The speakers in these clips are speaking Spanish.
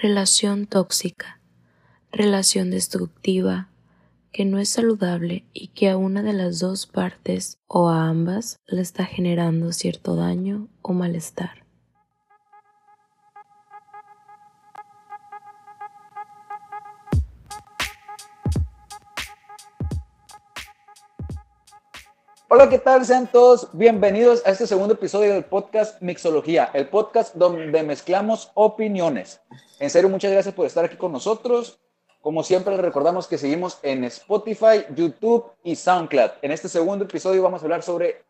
Relación tóxica. Relación destructiva que no es saludable y que a una de las dos partes o a ambas le está generando cierto daño o malestar. Hola, ¿qué tal? Sean todos bienvenidos a este segundo episodio del podcast Mixología, el podcast donde mezclamos opiniones. En serio, muchas gracias por estar aquí con nosotros. Como siempre, les recordamos que seguimos en Spotify, YouTube y SoundCloud. En este segundo episodio vamos a hablar sobre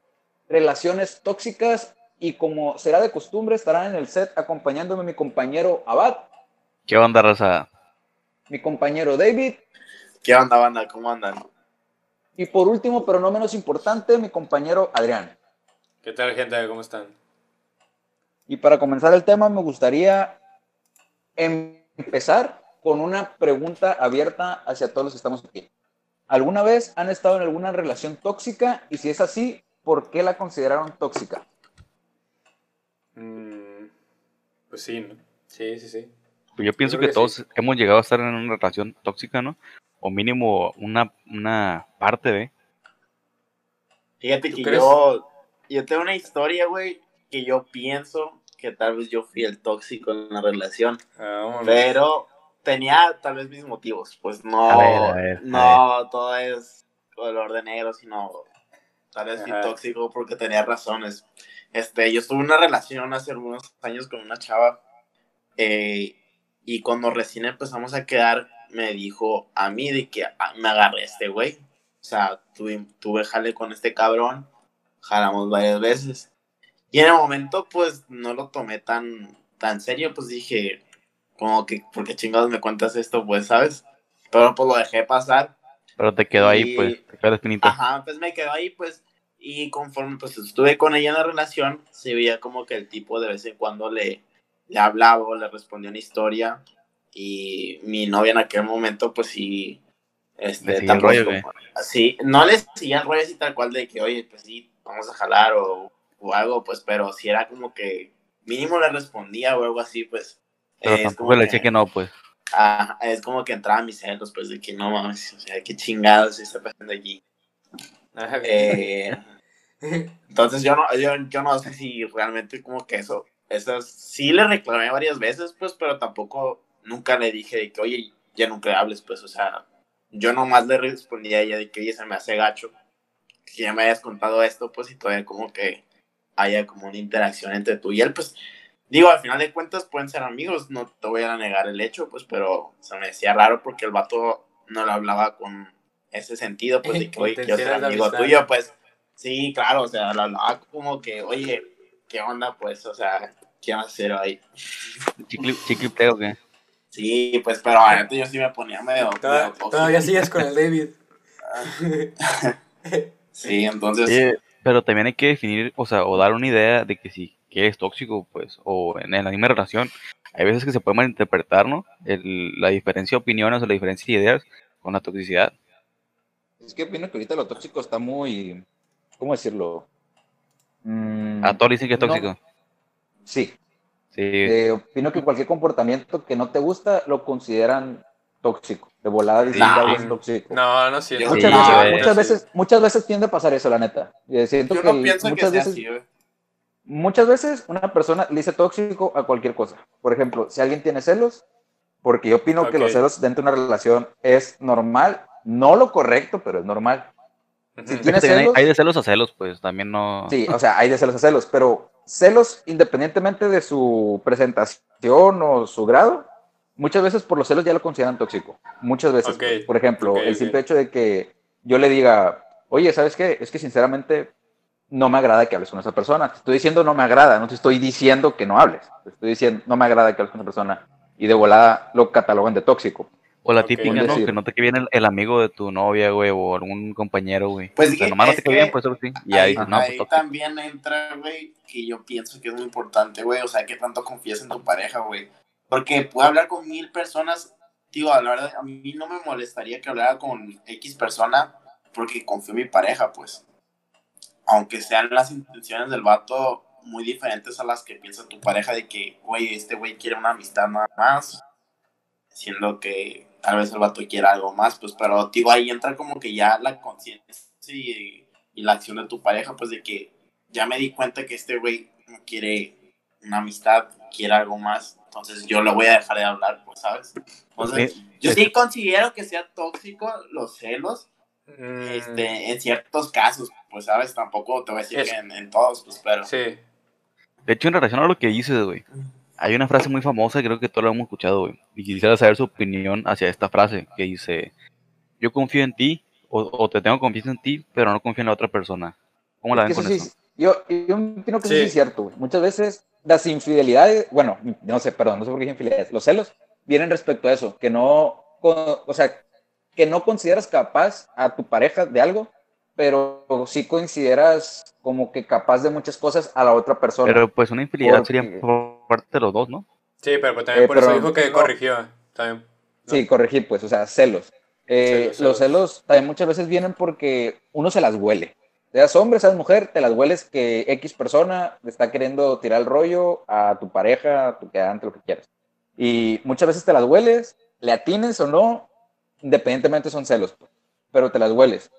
relaciones tóxicas y como será de costumbre, estarán en el set acompañándome mi compañero Abad. ¿Qué onda, Rosa? Mi compañero David. ¿Qué onda, banda? ¿Cómo andan? Y por último, pero no menos importante, mi compañero Adrián. ¿Qué tal, gente? ¿Cómo están? Y para comenzar el tema, me gustaría empezar con una pregunta abierta hacia todos los que estamos aquí. ¿Alguna vez han estado en alguna relación tóxica? Y si es así, ¿por qué la consideraron tóxica? Mm, pues sí, ¿no? Sí, sí, sí. Pues yo pienso que, todos sí. hemos llegado a estar en una relación tóxica, ¿no? O mínimo una, una parte de. Fíjate ¿Tú que crees? yo, yo tengo una historia, güey, que yo pienso que tal vez yo fui el tóxico en la relación, Ah, pero tenía tal vez mis motivos, pues no, A ver, a ver, a no todo es color de negro, sino tal vez fui Ajá. tóxico porque tenía razones. Este, yo estuve en una relación hace algunos años con una chava eh, y cuando recién empezamos a quedar me dijo a mí de que ah, me agarré a este güey. O sea, tuve, tuve jale con este cabrón, jalamos varias veces. Y en el momento, pues, no lo tomé tan, tan serio, pues dije, como que, ¿por qué chingados me cuentas esto? Pues, ¿sabes? Pero pues lo dejé pasar. Pero te quedó ahí, Y- pues, te quedó espinita. Ajá, pues me quedó ahí, pues, y conforme pues estuve con ella en la relación, se veía como que el tipo de vez en cuando le, le hablaba o le respondía una historia, y mi novia en aquel momento, pues sí, este, tampoco- rollo, sí, no le seguía el rollo así tal cual de que, oye, pues sí, vamos a jalar o, o algo, pues, pero si era como que mínimo le respondía o algo así, pues. Pero es tampoco le decía que no, pues. Ajá, es como que entraba mis celos, pues, de que no mames, o sea, qué chingados se está pasando aquí. Ah, Eh, entonces yo no, yo, yo no sé si realmente como que eso, eso sí le reclamé varias veces, pues, pero tampoco nunca le dije de que, oye, ya nunca hables, pues, o sea, yo nomás le respondí a ella de que, oye, se me hace gacho, que ya me hayas contado esto, pues, y todavía como que haya como una interacción entre tú y él, pues, digo, al final de cuentas pueden ser amigos, no te voy a negar el hecho, pues, pero se me decía raro porque el vato no lo hablaba con ese sentido, pues, de que, oye, quiero ser amigo amistad. tuyo, pues, sí, claro, o sea, lo hablaba como que, oye, ¿qué onda, pues, o sea, qué vas a hacer ahí? Chicle, chiclipteo, ¿qué? Sí, pues, pero neta yo sí me ponía medio, Toda- medio tóxico. Todavía sigues con el David. Sí, entonces, pero también hay que definir, o sea, o dar una idea de que si que es tóxico, pues, o en, en la misma relación, hay veces que se puede malinterpretar, ¿no? El- la diferencia de opiniones o la diferencia de ideas con la toxicidad. Es que opino que ahorita lo tóxico está muy, ¿cómo decirlo? Mm, A todos dicen que es no. tóxico. Sí, Sí, Eh, opino que cualquier comportamiento que no te gusta lo consideran tóxico. De volada dicen Nah. que algo es tóxico. No, no siento. Muchas, Sí, veces, muchas, veces, muchas veces tiende a pasar eso, la neta. Y siento yo que no pienso que muchas sea veces, así, muchas veces una persona le dice tóxico a cualquier cosa. Por ejemplo, si alguien tiene celos, porque yo opino que los celos dentro de una relación es normal, no lo correcto, pero es normal. Si tienes celos, hay de celos a celos, pues, también no... Sí, o sea, hay de celos a celos, pero celos independientemente de su presentación o su grado, muchas veces por los celos ya lo consideran tóxico. Muchas veces. Pues. Por ejemplo, el simple hecho de que yo le diga, oye, ¿sabes qué? Es que sinceramente no me agrada que hables con esa persona. Te estoy diciendo no me agrada, no te estoy diciendo que no hables. Te estoy diciendo no me agrada que hables con esa persona. Y de volada lo catalogan de tóxico. O la típica, ¿no? Que no te quede bien el, el amigo de tu novia, güey, o algún compañero, güey. Pues o sea, que- nomás no te quede que bien, pues solo sí. Y ahí ahí, dices, no, ahí pues también entra, güey, que yo pienso que es muy importante, güey. O sea, que tanto confías en tu pareja, güey. Porque puede hablar con mil personas. Digo, la verdad, a mí no me molestaría que hablara con X persona porque confío en mi pareja, pues. Aunque sean las intenciones del vato muy diferentes a las que piensa tu pareja de que, güey, este güey quiere una amistad nada más. siendo que tal vez el vato quiera algo más, pues, pero digo, ahí entra como que ya la conciencia y, y la acción de tu pareja, pues de que ya me di cuenta que este güey no quiere una amistad, quiere algo más, entonces yo le voy a dejar de hablar, pues, ¿sabes? Entonces, yo sí considero que sea tóxico los celos, Mm, este, en ciertos casos, pues, ¿sabes? Tampoco te voy a decir Es- que en, en todos, pues, pero... Sí. De hecho, en relación a lo que dices, güey, hay una frase muy famosa, creo que todos lo hemos escuchado, güey. Y quisiera saber su opinión hacia esta frase, que dice, yo confío en ti, o, o te tengo confianza en ti, pero no confío en la otra persona. ¿Cómo la Es ven con eso eso? sí, yo, yo opino que eso sí Sí. es cierto, güey. Muchas veces las infidelidades, bueno, no sé, perdón, no sé por qué infidelidades, los celos vienen respecto a eso, que no, o sea, que no consideras capaz a tu pareja de algo, pero sí consideras como que capaz de muchas cosas a la otra persona. Pero pues una infidelidad Porque- sería por parte de los dos, ¿no? Sí, pero pues también Eh, por eso pero dijo que no. corrigió. También. Sí, corregir, pues, o sea, celos. Eh, Celos, Los celos. también muchas veces vienen porque uno se las huele. Seas hombre, seas mujer, te las hueles que X persona está queriendo tirar el rollo a tu pareja, a tu quedante, lo que quieras. Y muchas veces te las hueles, le atines o no, independientemente son celos, pues, pero te las hueles.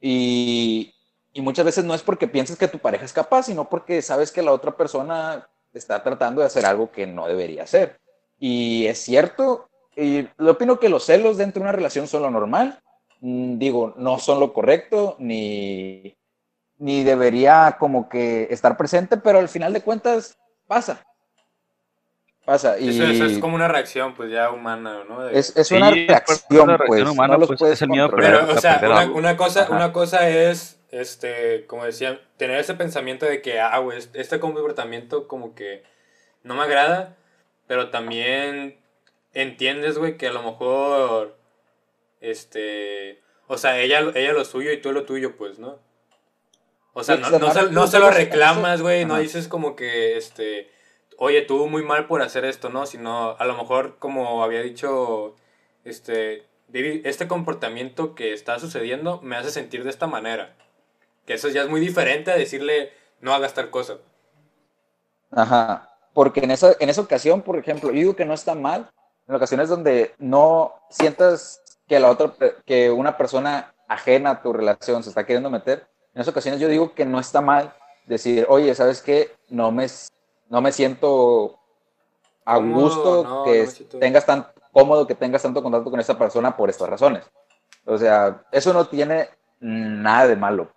Y, muchas veces no es porque pienses que tu pareja es capaz, sino porque sabes que la otra persona está tratando de hacer algo que no debería hacer. Y es cierto, y yo opino que los celos dentro de una relación son lo normal. Mm, Digo, no son lo correcto, ni, ni debería como que estar presente, pero al final de cuentas pasa. Pasa. Y Eso, eso es como una reacción, pues ya humana, ¿no? De- es, es una reacción, una reacción pues. humana, no los pues, puedes es el miedo. Pero, o sea, una, cosa, Ajá. una cosa es, este, como decía, tener ese pensamiento de que, ah, güey, este comportamiento como que no me agrada, pero también entiendes, güey, que a lo mejor, este, o sea, ella, ella lo suyo y tú lo tuyo, pues, ¿no? O sea, no, se no, se, no se lo reclamas, güey, no dices como que, este, oye, tú muy mal por hacer esto, ¿no? Sino, a lo mejor, como había dicho, este, David, este comportamiento que está sucediendo me hace sentir de esta manera. Que eso ya es muy diferente a decirle, no hagas tal cosa. Ajá. Porque en esa, en esa ocasión, por ejemplo, yo digo que no está mal, en ocasiones donde no sientas que la otra, que una persona ajena a tu relación se está queriendo meter, en esas ocasiones yo digo que no está mal decir, oye, ¿sabes qué? No me, no me siento a Cómodo, gusto no, que no me siento- tengas tan cómodo, que tengas tanto contacto con esta persona por estas razones. O sea, eso no tiene nada de malo.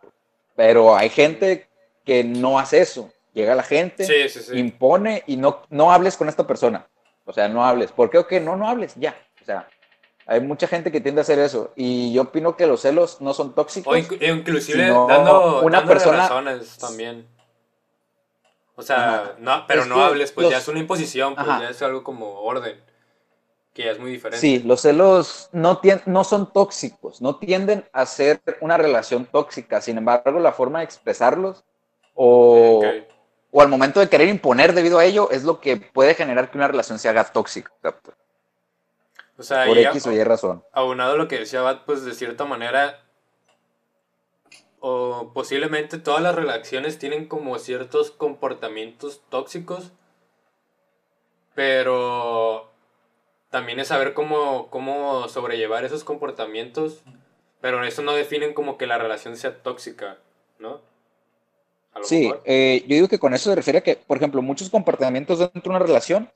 Pero hay gente que no hace eso. Llega la gente, Sí, sí, sí. impone y no, no hables con esta persona. O sea, no hables. ¿Por qué? Ok, no, no hables, ya. O sea, hay mucha gente que tiende a hacer eso. Y yo opino que los celos no son tóxicos. O inc- inclusive dando, una persona- razones también. O sea, Ajá. no, pero Es no hables, pues los- ya es una imposición, pues Ajá. ya es algo como orden. Que ya es muy diferente. Sí, los celos no, no son tóxicos, no tienden a ser una relación tóxica. Sin embargo, la forma de expresarlos o, Ok. o al momento de querer imponer debido a ello es lo que puede generar que una relación se haga tóxica. pues, O sea, Por y X o Y razón. aunado a lo que decía Bat, pues de cierta manera, o posiblemente todas las relaciones tienen como ciertos comportamientos tóxicos, pero también es saber cómo, cómo sobrellevar esos comportamientos, pero eso no definen como que la relación sea tóxica, ¿no? Sí, eh, yo digo que con eso se refiere a que, por ejemplo, muchos comportamientos dentro de una relación,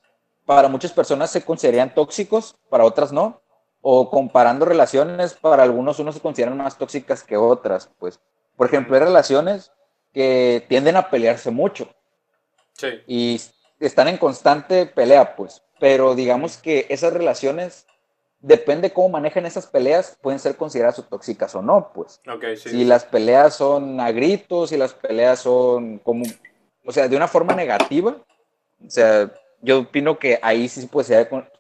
para muchas personas se considerarían tóxicos, para otras no. O comparando relaciones, para algunos unos se consideran más tóxicas que otras. Pues, por ejemplo, hay relaciones que tienden a pelearse mucho Sí, y están en constante pelea, pues. Pero digamos que esas relaciones, depende cómo manejan esas peleas, pueden ser consideradas tóxicas o no, pues ok, sí. si las peleas son a gritos, si las peleas son como, o sea, de una forma negativa, o sea, yo opino que ahí sí pues,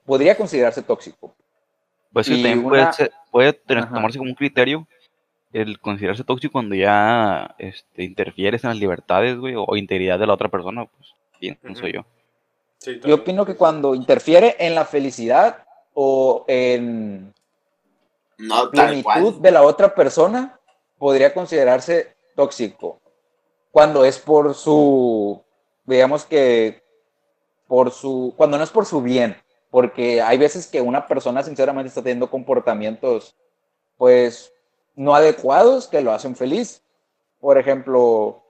podría considerarse tóxico. Pues sí, también una- puede, ser- puede tener- tomarse como un criterio el considerarse tóxico cuando ya este, interfieres en las libertades, güey, o, o integridad de la otra persona, pues pienso Ujú. yo. Sí, Yo también. opino que cuando interfiere en la felicidad o en No plenitud de la otra persona, podría considerarse tóxico. Cuando es por su, digamos que, por su, cuando no es por su bien, porque hay veces que una persona sinceramente está teniendo comportamientos, pues, no adecuados que lo hacen feliz. Por ejemplo,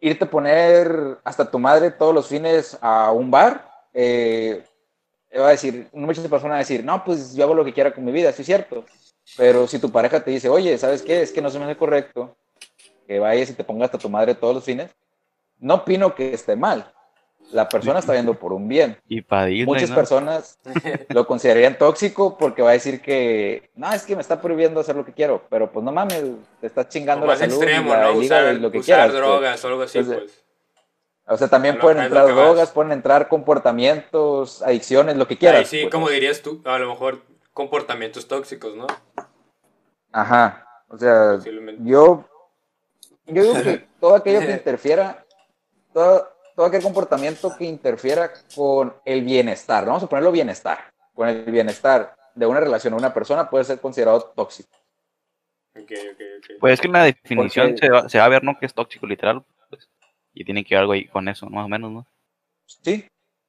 irte a poner hasta tu madre todos los fines a un bar, eh, va a decir, muchas personas van a decir, no, pues yo hago lo que quiera con mi vida, sí es cierto. Pero si tu pareja te dice, oye, ¿sabes qué? Es que no se me hace correcto que vayas y te pongas hasta tu madre todos los fines, no opino que esté mal. La persona está viendo por un bien. Y para Disney, Muchas ¿no? personas lo considerarían tóxico porque va a decir que, no, es que me está prohibiendo hacer lo que quiero, pero pues no mames, te estás chingando O la más salud, extremo, la- ¿no? Usar, y lo que usar quieras. pues. drogas o algo así, Entonces, pues. O sea, también pueden entrar vas. drogas, pueden entrar comportamientos, adicciones, lo que quieras. Ahí sí, pues. como dirías tú, a lo mejor comportamientos tóxicos, ¿no? Ajá. O sea, yo, yo digo que todo aquello que interfiera, todo, todo aquel comportamiento que interfiera con el bienestar, vamos a ponerlo bienestar, con el bienestar de una relación o una persona puede ser considerado tóxico. Ok, ok, ok. Pues es que en la definición Porque- se va, se va a ver, ¿no? Que es tóxico literal. pues, y tiene que ver algo ahí con eso, más o menos, ¿no? Sí,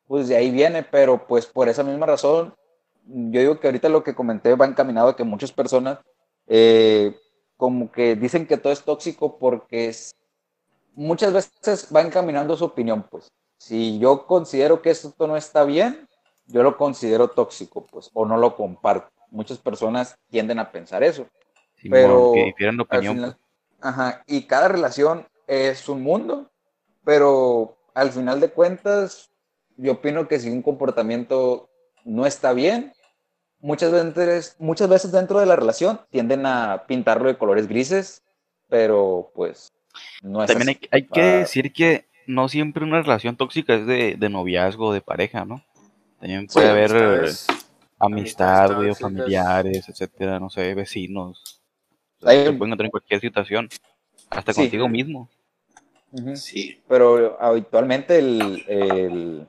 pues de ahí viene, pero pues por esa misma razón, yo digo que ahorita lo que comenté va encaminado a que muchas personas eh, como que dicen que todo es tóxico porque es, muchas veces va encaminando su opinión, pues. Si yo considero que esto no está bien, yo lo considero tóxico, pues, o no lo comparto. Muchas personas tienden a pensar eso. Pero que difieren de opinión. final- pues. ajá, y cada relación es un mundo, pero al final de cuentas, yo opino que si un comportamiento no está bien, muchas veces, muchas veces dentro de la relación tienden a pintarlo de colores grises, pero pues no es También hay, que decir que no siempre una relación tóxica es de, de noviazgo, de pareja, ¿no? También puede haber Amistades. amistad, o familiares, etcétera, no sé, vecinos. O Hay- se pueden encontrar en cualquier situación, hasta Sí. contigo mismo. Sí. pero habitualmente el, el,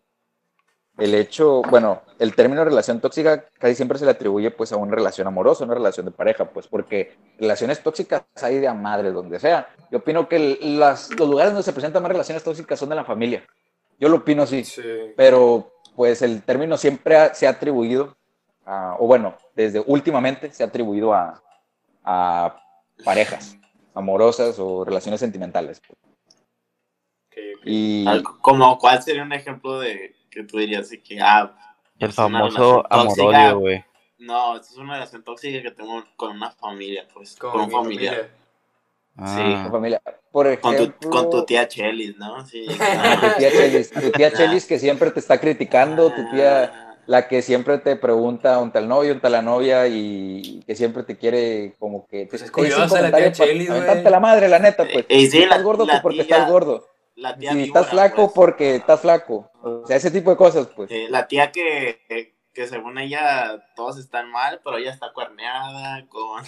el hecho, bueno, el término relación tóxica casi siempre se le atribuye pues a una relación amorosa, una relación de pareja, pues porque relaciones tóxicas hay de a madre donde sea. Yo opino que las, los lugares donde se presentan más relaciones tóxicas son de la familia. Yo lo opino así, Sí. pero pues el término siempre ha- se ha atribuido, a- o bueno, desde últimamente se ha atribuido a, a parejas amorosas o relaciones sentimentales. Y Como, ¿cuál sería un ejemplo de que tú dirías de que, ah, El Es una famoso amor-odio, güey. no, esta es una relación tóxica que tengo con una familia, pues, Con con, un mi familiar. Ah, con familia. Por Con ejemplo, tu, con tu tía Chelis, ¿no? Sí. tu tía Chelis, tu tía Chelis que siempre te está criticando, tu tía, la que siempre te pregunta está el novio, dónde está la novia y que siempre te quiere como que... Pues es un curiosa la tía Chelis, güey. la madre, la neta, pues. Eh, sí, si estás la- gordo, la pues porque tía- estás gordo. La tía Si víbora, estás flaco, pues. porque estás flaco. O sea, ese tipo de cosas, pues. Eh, la tía que, que, que según ella todos están mal, pero ella está cuerneada con...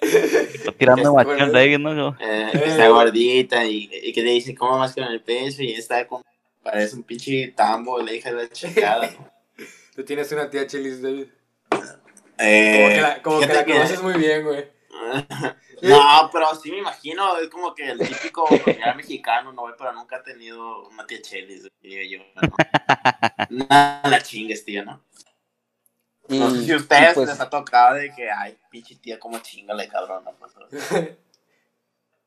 está tirando bueno. David, ¿no? eh, que está gordita y, y que le dice cómo vas con el peso y está con... Parece un pinche tambo, la hija de la chingada, ¿no? Tú tienes una tía Chelis, David. Eh, Como que la, como que la conoces muy bien, güey. No, pero sí me imagino, es como que el típico mexicano, no, pero nunca ha tenido una tía Chelis, yo. No, no la chingues, tío, ¿no? Y, No sé si a ustedes pues, les ha tocado de que, ay, pinche tía, como chingale, cabrón, ¿no? Pues,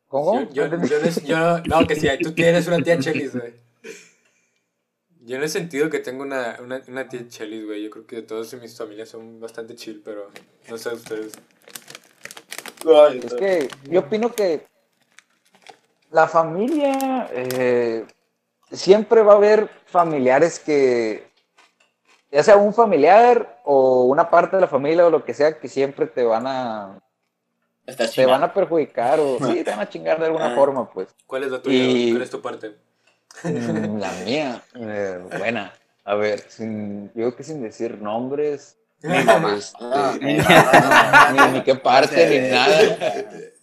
¿Cómo? Yo, yo, yo, no, yo- no, que si tú tienes una tía Chelis, güey. Yo no he sentido que tengo una, una, una tía Chelis, güey. Yo creo que todas mis familias son bastante chill, pero no sé ustedes. Es que yo opino que la familia eh, siempre va a haber familiares que, ya sea un familiar o una parte de la familia o lo que sea, que siempre te van a, te van a perjudicar o sí, te van a chingar de alguna Ah. forma, pues. ¿Cuál es la tuya? Y- ¿Cuál es tu parte? Mm, La mía, eh, buena. A ver, sin, yo creo que sin decir nombres, Mamá. este, Ah, ni, ni- ni qué parte, ni nada.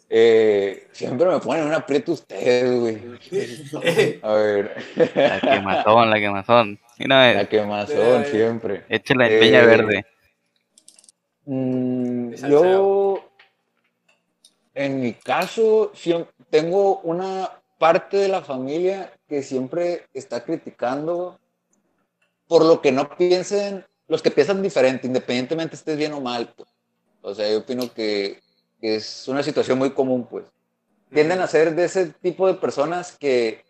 Eh, siempre me ponen un aprieto ustedes, güey. A ver, La quemazón, la quemazón. Mira, la eh, quemazón siempre. échale Eh, leña verde. Mm, yo, en mi caso, tengo una parte de la familia que siempre está criticando por lo que no piensen, los que piensan diferente, independientemente estés bien o mal, pues. O sea, yo opino que, que es una situación muy común, pues. Tienden a ser de ese tipo de personas que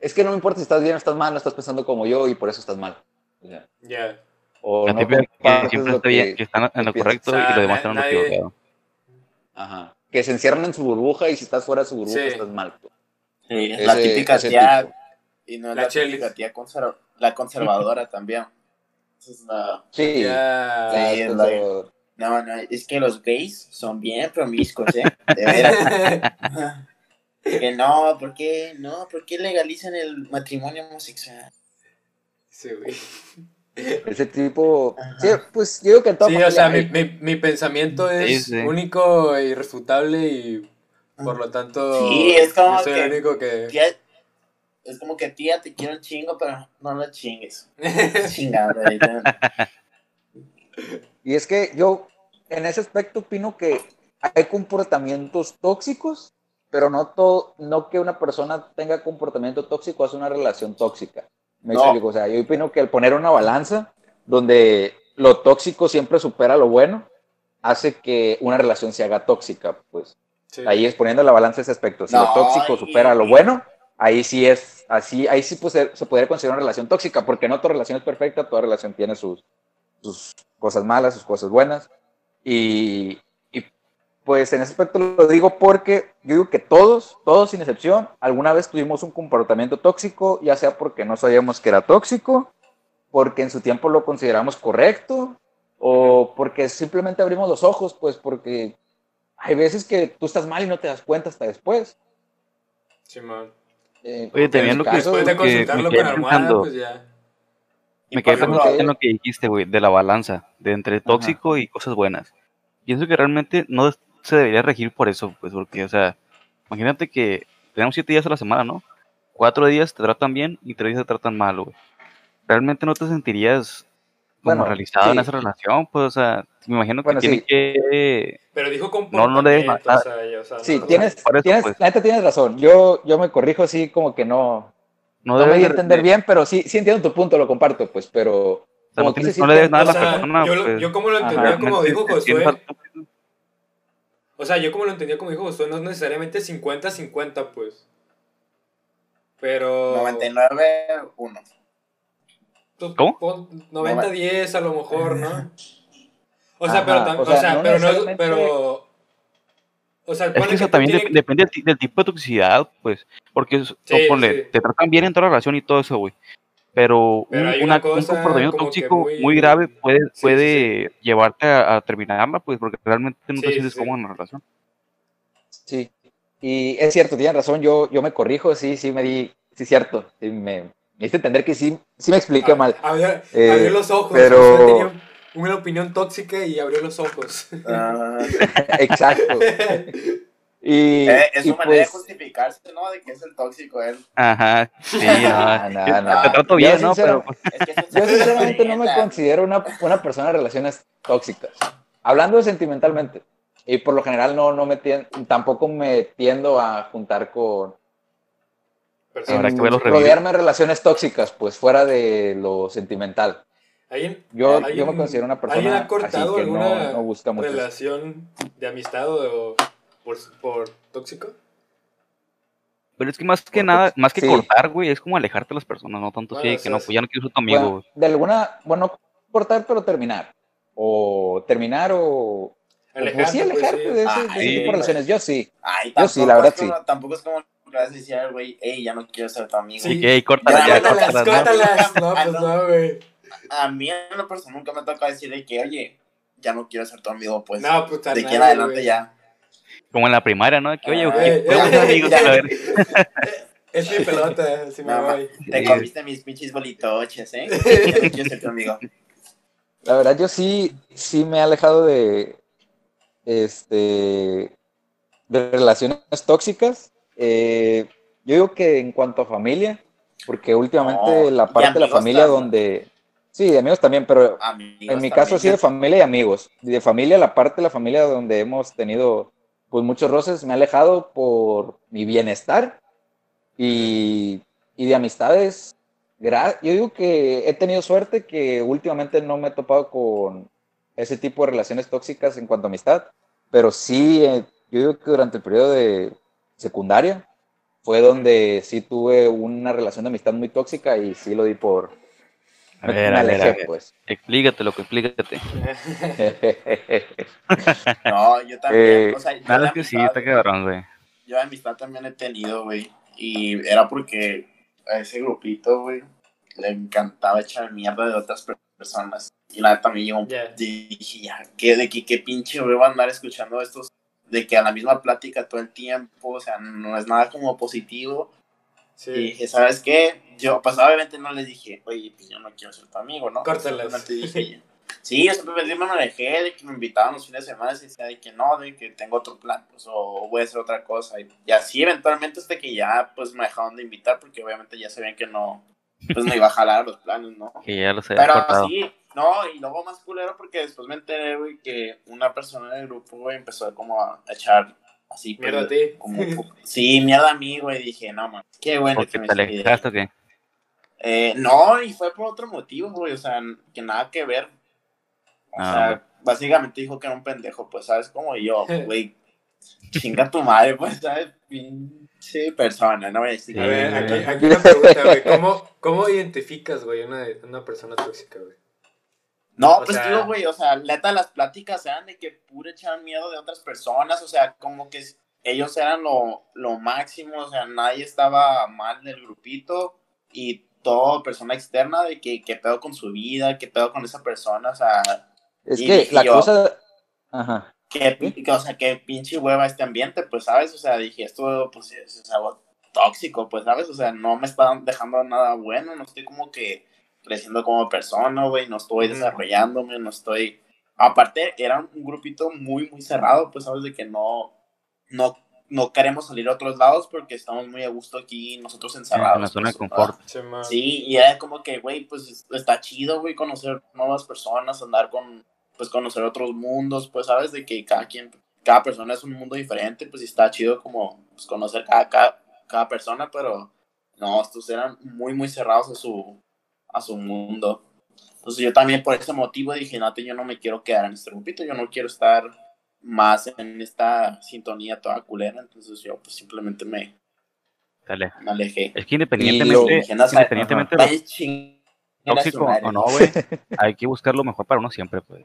es que no me importa si estás bien o estás mal, no estás pensando como yo y por eso estás mal. Ya. o no siempre lo está bien, que- están en lo correcto sea, y demás están en lo nadie- equivocado. Ajá. Que se encierran en su burbuja y si estás fuera de su burbuja Sí. estás mal. pues. Sí, es la típica tía, tipo. y no es La la, típica tía conserv- la conservadora también. Esa es la- Sí. Sí, es es la- conservador. No, no, es que los gays son bien promiscuos, ¿eh? De veras. que no, ¿por qué? No, ¿por qué legalizan el matrimonio homosexual? Sí, güey. Ese tipo. Ajá. Sí, pues yo digo que en toda Sí, o sea, mi, mi, mi pensamiento es Sí, sí. único e irrefutable y por lo tanto Sí, es como yo soy el único que... Es como que tía, te quiero un chingo, pero no la chingues. Chingada. Y es que yo, en ese aspecto, opino que hay comportamientos tóxicos, pero no todo, no que una persona tenga comportamiento tóxico hace una relación tóxica. Me No. explico, o sea, yo opino que al poner una balanza donde lo tóxico siempre supera lo bueno, hace que una relación se haga tóxica, pues. Sí. Ahí es poniendo la balanza ese aspecto. Si No, lo tóxico y- supera lo bueno, ahí sí es, así, ahí sí pues, se, podría considerar una relación tóxica, porque no toda relación es perfecta, toda relación tiene sus, sus cosas malas, sus cosas buenas. Y, y, pues en ese aspecto lo digo porque yo digo que todos, todos sin excepción, alguna vez tuvimos un comportamiento tóxico, ya sea porque no sabíamos que era tóxico, porque en su tiempo lo consideramos correcto, o porque simplemente abrimos los ojos, pues porque hay veces que tú estás mal y no te das cuenta hasta después. Simón. Eh, Oye, mi lo que- caso, Después de que me consultarlo quedé con pues ya. Me quedé pensando en lo que dijiste, güey, de la balanza, de entre Ajá. tóxico y cosas buenas. Pienso que realmente no se debería regir por eso, pues, porque, o sea, imagínate que tenemos siete días a la semana, ¿no? Cuatro días te tratan bien y tres días te tratan mal, güey. Realmente no te sentirías Bueno, realizado en sí. esa relación, pues, o sea, me imagino que Bueno, tiene sí. que... Pero dijo No, no le des comportamiento, más- o sea, o sea, Sí, no- tienes, eso, tienes, pues. la neta tienes razón. Yo, yo me corrijo así como que no, No, no me di a de- entender de- bien, pero sí, sí entiendo tu punto, lo comparto, pues, pero o sea, como no, que tienes- no le debes nada a la sea, persona, yo, pues, yo como lo Ajá. entendía, como realmente dijo Josué, o sea, yo como lo entendía como dijo Josué, no es necesariamente 50-50, pues. Pero... 99-1. ¿Cómo? pon 90-10 a lo mejor, ¿no? O sea, Ajá, pero, tam- o o sea, no pero no pero... O sea, Es que eso también depende del, ti- del tipo de toxicidad, pues. Porque, es- Sí, o ponle, sí. te tratan bien en toda la relación y todo eso, güey. Pero, Pero un, una- un comportamiento tóxico muy- muy, grave puede, sí, puede llevarte a, a terminarla, pues, porque realmente no te Sí, sientes sí. cómodo en la relación. sí. Y es cierto, tienes razón, yo, yo me corrijo, sí, sí me di, sí, cierto, sí, me, me hice entender que sí, sí me expliqué mal. Abrió, Eh, abrió los ojos. pero- tenía una opinión tóxica y abrió los ojos. Ah, Exacto. Y, eh, es y su manera de pues, justificarse, ¿no? De que es el tóxico él. Ajá, sí, no, no, yo no. te trato Yo bien, ¿no? sincero- Pero, pues, Es que eso yo sinceramente no me considero una, una persona de relaciones tóxicas. Hablando sentimentalmente. Y por lo general no, no me tien- tampoco me tiendo a juntar con, Personas Habrá que los rodearme de relaciones tóxicas, pues fuera de lo sentimental. ¿Alguien- Yo, yo me considero una persona ¿Alguien ha así cortado que alguna no, no busca mucho. eso. relación de amistad o por, por tóxico? pero es que más que Por nada, más que sí. cortar, güey, es como alejarte de las personas, no tanto Bueno, sí, o que no, pues ya no quiero ser tu amigo, Bueno, de alguna, bueno, cortar, pero terminar. O terminar o... o, pues Alejarte, sí, pues, alejarte sí. de ese, Ah, de ese sí, tipo de relaciones. Yo sí. Ay, Yo sí, la verdad, como- Tampoco es como le vas a decir al güey, hey, ya no quiero ser tu amigo. Sí. Que córtala Ya, ya, córtalas. Córtalas. No, Ah, pues no. no, güey. A mí en la persona nunca me toca decir de que, oye, ya no quiero ser tu amigo, pues. No, pues a de aquí en adelante ya. Como en la primaria, ¿no? Que, oye, Ah, eh, eh, amigos, ya. a ver. Es mi pelota, si me No, voy. te comiste mis pinches bolitoches, ¿eh? Ya no quiero ser tu amigo. La verdad, yo sí, sí me he alejado de, este, de relaciones tóxicas. Eh, yo digo que en cuanto a familia, porque últimamente No, la parte de la familia también. donde, sí, de amigos también, pero Amigos en mi también. caso sí de familia y amigos. Y de familia, la parte de la familia donde hemos tenido pues muchos roces, me he alejado por mi bienestar y, y de amistades, yo digo que he tenido suerte que últimamente no me he topado con ese tipo de relaciones tóxicas en cuanto a amistad, pero sí, eh, yo digo que durante el periodo de secundaria fue donde sí tuve una relación de amistad muy tóxica y sí lo di por... A me- ver, me a ver, a alejé, ver. pues. Explícate lo que explícate. No, yo también. Eh, o sea, yo Nada, es que sí, está cabrón, güey. Yo amistad también he tenido, güey. Y era porque a ese grupito, güey, le encantaba echar mierda de otras per- personas. Y la neta también llegó Ya. dije, ya, ¿qué, de qué, qué pinche güey va a andar escuchando estos, de que a la misma plática todo el tiempo, o sea, no es nada como positivo. Sí. Y dije, ¿sabes qué? Yo, pues obviamente no les dije, oye, pues yo no quiero ser tu amigo, ¿no? Córtalas. Simplemente dije, sí, yo simplemente me alejé de que me invitaban los fines de semana y decía de que no, de que tengo otro plan, pues, o voy a hacer otra cosa. Y, y así eventualmente hasta que ya, pues, me dejaron de invitar porque obviamente ya sabían que no, pues, me iba a jalar los planes, ¿no? Que ya los había Pero cortado. sí, no, y luego más culero porque después me enteré, güey, que una persona del grupo, güey, empezó como a echar así. Mierda a ti. Como, sí, mierda a mí, güey, dije, no, man, qué bueno que me te ahí". alejaste o qué. Eh, no, y fue por otro motivo, güey, o sea, que nada que ver. O Ah, sea, básicamente dijo que era un pendejo, pues, ¿sabes? Como yo, güey, chinga tu madre, pues, ¿sabes? Pinche persona, no voy a decir A Sí, ver, güey. aquí, aquí una pregunta, güey. ¿Cómo, ¿Cómo identificas, güey, una, una persona tóxica, güey? No, O pues sea- digo, güey, o sea, neta, las pláticas eran de que puro echar miedo de otras personas, o sea, como que ellos eran lo, lo máximo, o sea, nadie estaba mal del grupito y todo persona externa de que, que pedo con su vida, que pedo con esa persona, o sea, Es Y que la yo- cosa... Ajá. que, que, o sea, que pinche hueva este ambiente, pues, ¿sabes? O sea, dije, esto, pues, es, es algo tóxico, pues, ¿sabes? O sea, no me están dejando nada bueno, no estoy como que creciendo como persona, güey, no estoy desarrollándome, no estoy... Aparte, era un grupito muy, muy cerrado, pues, ¿sabes? De que no, no, no queremos salir a otros lados porque estamos muy a gusto aquí nosotros encerrados. en la zona de pues, confort. Sí, y era como que, güey, pues está chido, güey, conocer nuevas personas, andar con, pues conocer otros mundos, pues, ¿sabes? De que cada quien, cada persona es un mundo diferente, pues y está chido como pues, conocer cada, cada, cada persona, pero no, estos eran muy, muy cerrados a su, a su mundo. Entonces yo también por ese motivo dije, no, yo no me quiero quedar en este grupito, yo no quiero estar más en esta sintonía toda culera, entonces yo pues simplemente me, Dale. me alejé. Es que independientemente, dije, no, o sea, independientemente de su tóxico o no, güey, hay que buscar lo mejor para uno siempre, pues.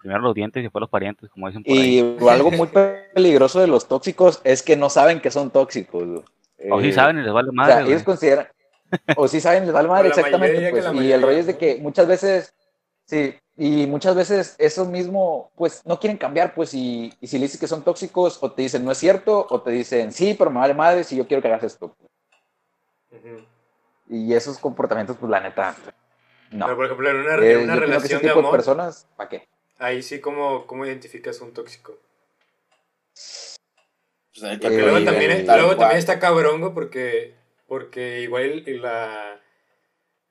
Primero los dientes y después los parientes, como dicen por ahí. Y algo muy peligroso de los tóxicos es que no saben que son tóxicos. güey. O si Eh, saben y les vale O madre, sea, ellos consideran, o sí saben, les vale madre, exactamente. Pues, y el rollo es de que muchas veces, sí, y muchas veces eso mismo, pues no quieren cambiar, pues, y, y si le dices que son tóxicos, o te dicen no es cierto, o te dicen sí, pero me vale madre si yo quiero que hagas esto. Ujú. Y esos comportamientos, pues la neta, no. Pero, por ejemplo, en una, Eh, en una relación de tipo de amor, personas, ¿para qué? ahí sí, ¿cómo, ¿cómo identificas un tóxico? Pues, Eh, luego, también, luego también está cabrongo porque, porque igual la,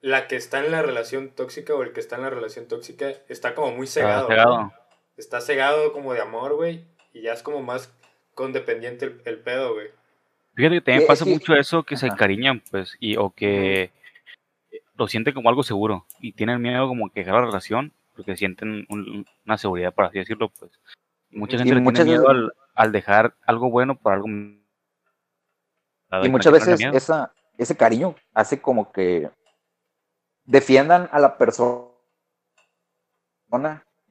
la que está en la relación tóxica o el que está en la relación tóxica está como muy cegado. Está cegado. ¿no? Está cegado como de amor, güey, y ya es como más condependiente el, el pedo, güey. Fíjate que también pasa mucho eso que se encariñan, pues, y o que lo sienten como algo seguro y tienen miedo como que dejar la relación porque sienten un- una seguridad, por así decirlo, pues. Y mucha gente Y le tiene miedo al, al dejar algo bueno por algo. Y muchas veces esa, ese cariño hace como que defiendan a la persona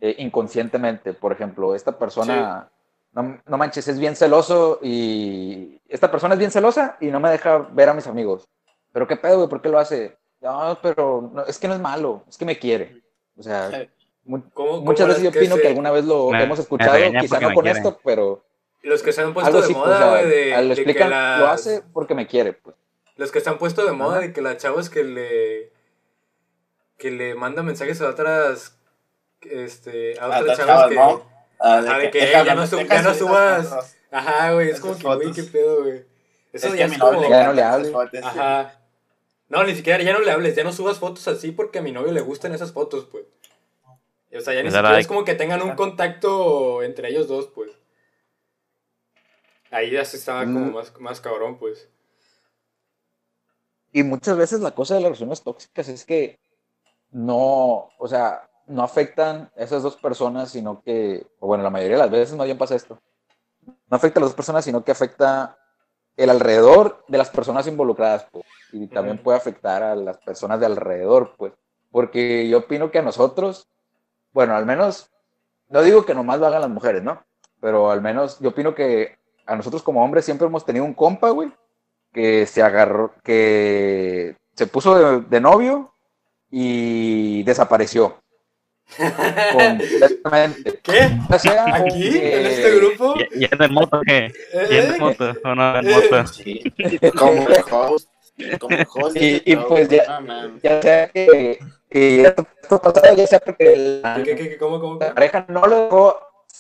eh, inconscientemente. Por ejemplo, esta persona, no, no manches, es bien celoso y esta persona es bien celosa y no me deja ver a mis amigos. Pero qué pedo, güey, ¿por qué lo hace? No, pero no, es que no es malo, es que me quiere. O sea, ¿Cómo- muchas cómo veces yo es que opino se- que alguna vez lo Me- hemos escuchado, quizá no con quiere. esto, pero Los que se han puesto de moda, güey, de, lo de que explican, lo las- hace porque me quiere, pues. Los que están puestos de moda de que la chavas que le que le manda mensajes a otras este a A otras chavas chavas, que ¿no? Ah, de que, déjame- ya no deja ya no subas. las ajá, güey, es como que güey, qué pedo, güey. Eso Es que ya a mi es novio como Ya no le hables. ajá. No, ni siquiera ya no le hables, ya no subas fotos así porque a mi novio le gustan esas fotos, pues. O sea, ya ni siquiera like. es como que tengan un contacto entre ellos dos, pues. Ahí ya se estaba como Mm. más, más cabrón, pues. Y muchas veces la cosa de las relaciones tóxicas es que no, o sea, no afectan a esas dos personas, sino que, o bueno, la mayoría de las veces más bien pasa esto. No afecta a las dos personas, sino que afecta el alrededor de las personas involucradas, pues, y también puede afectar a las personas de alrededor, pues, porque yo opino que a nosotros, bueno, al menos, no digo que nomás lo hagan las mujeres, ¿no? Pero al menos yo opino que a nosotros como hombres siempre hemos tenido un compa, güey, que se agarró, que se puso de, de novio y desapareció. Completamente. ¿Qué? O sea, ¿Aquí? que- ¿En este grupo? ¿Y y en moto qué? ¿Y anda en moto? ¿O no en moto? Sí, como host. Como host. Y- y pues ya- Ya sea que, que esto, esto pasado, ya sea porque la, ¿Qué, qué, qué, cómo, cómo? la pareja no lo dejó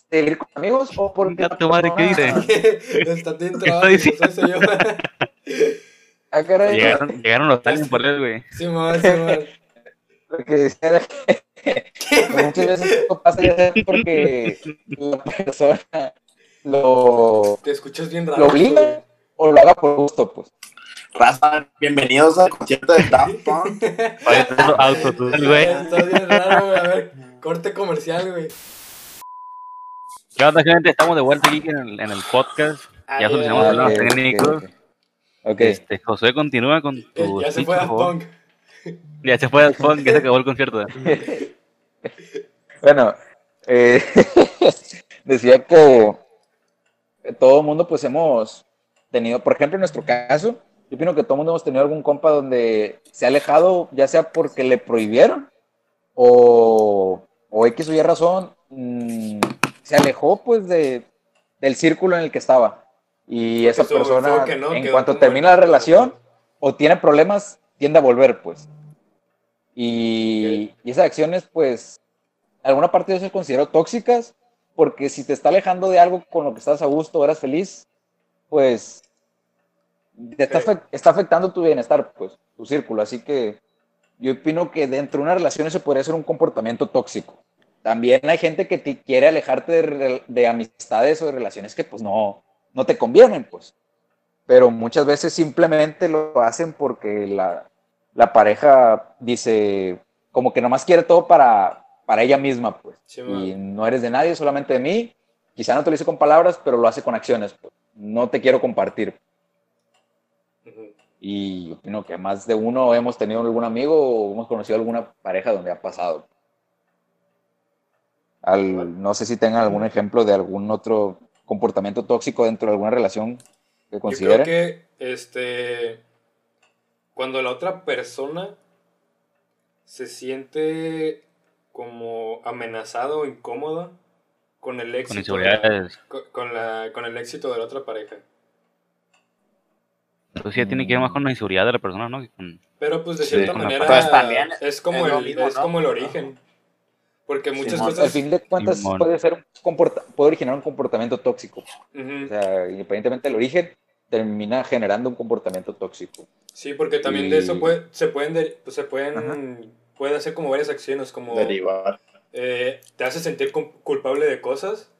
seguir con amigos o porque Venga, tu madre, ¿qué dice? Está bien ¿Qué está soy yo. Ah, caray, Llegaron, llegaron los aliens por él, güey. Simón, Simón. lo que decía era que muchas veces esto pasa ya sea porque la persona lo, Te escuchas bien raro. lo obliga o lo haga por gusto, pues. Raza, bienvenidos al concierto de Daft Punk. Oye, tú lo autotune, güey. Está bien raro, güey. A ver, corte comercial, güey. ¿Qué onda, gente? Estamos de vuelta aquí en el, en el podcast. Ya solucionamos Ah, problemas ok, ok, técnicos. ok. Ok. Este, José continúa con tu Ya se fue a por favor. Punk. Ya se fue al funk, ya se acabó el concierto. Bueno, eh, decía que todo el mundo pues hemos tenido, por ejemplo en nuestro caso, yo opino que todo el mundo hemos tenido algún compa donde se ha alejado, ya sea porque le prohibieron o, o X o Y razón, mm, se alejó pues de, del círculo en el que estaba. Y esa persona, en cuanto termina la relación o tiene problemas, tiende a volver pues. Y, y esas acciones pues alguna parte yo se considero tóxicas, porque si te está alejando de algo con lo que estás a gusto, eras feliz, pues te está, está afectando tu bienestar, pues, tu círculo. Así que yo opino que dentro de una relación eso podría ser un comportamiento tóxico. También hay gente que te quiere alejarte de, amistades o de relaciones que pues no, no te convienen, pues. Pero muchas veces simplemente lo hacen porque la, la pareja dice, como que nomás quiere todo para, para ella misma, pues. Y no eres de nadie, solamente de mí. Quizá no te lo dice con palabras, pero lo hace con acciones. pues. No te quiero compartir. Y opino que más de uno hemos tenido algún amigo o hemos conocido alguna pareja donde ha pasado. Al- no sé si tengan algún ejemplo de algún otro comportamiento tóxico dentro de alguna relación que Yo creo consideren. que este cuando la otra persona se siente como amenazado o incómoda con el Con éxito de la- inseguridades. con, con la, con el éxito de la otra pareja. Entonces ya tiene que ver más con la inseguridad de la persona, ¿no? Pero pues de cierta manera Pues también es como el, mismo, es ¿no? como el origen. Porque muchas Simón, Al cosas fin de cuentas Simón. puede ser un comporta- puede originar un comportamiento tóxico. Ujú. O sea, independientemente del origen, termina generando un comportamiento tóxico. Sí, porque también de eso Y- puede, se pueden de- pues, se pueden puede hacer como varias acciones como Derivar. eh, te hace sentir culpable de cosas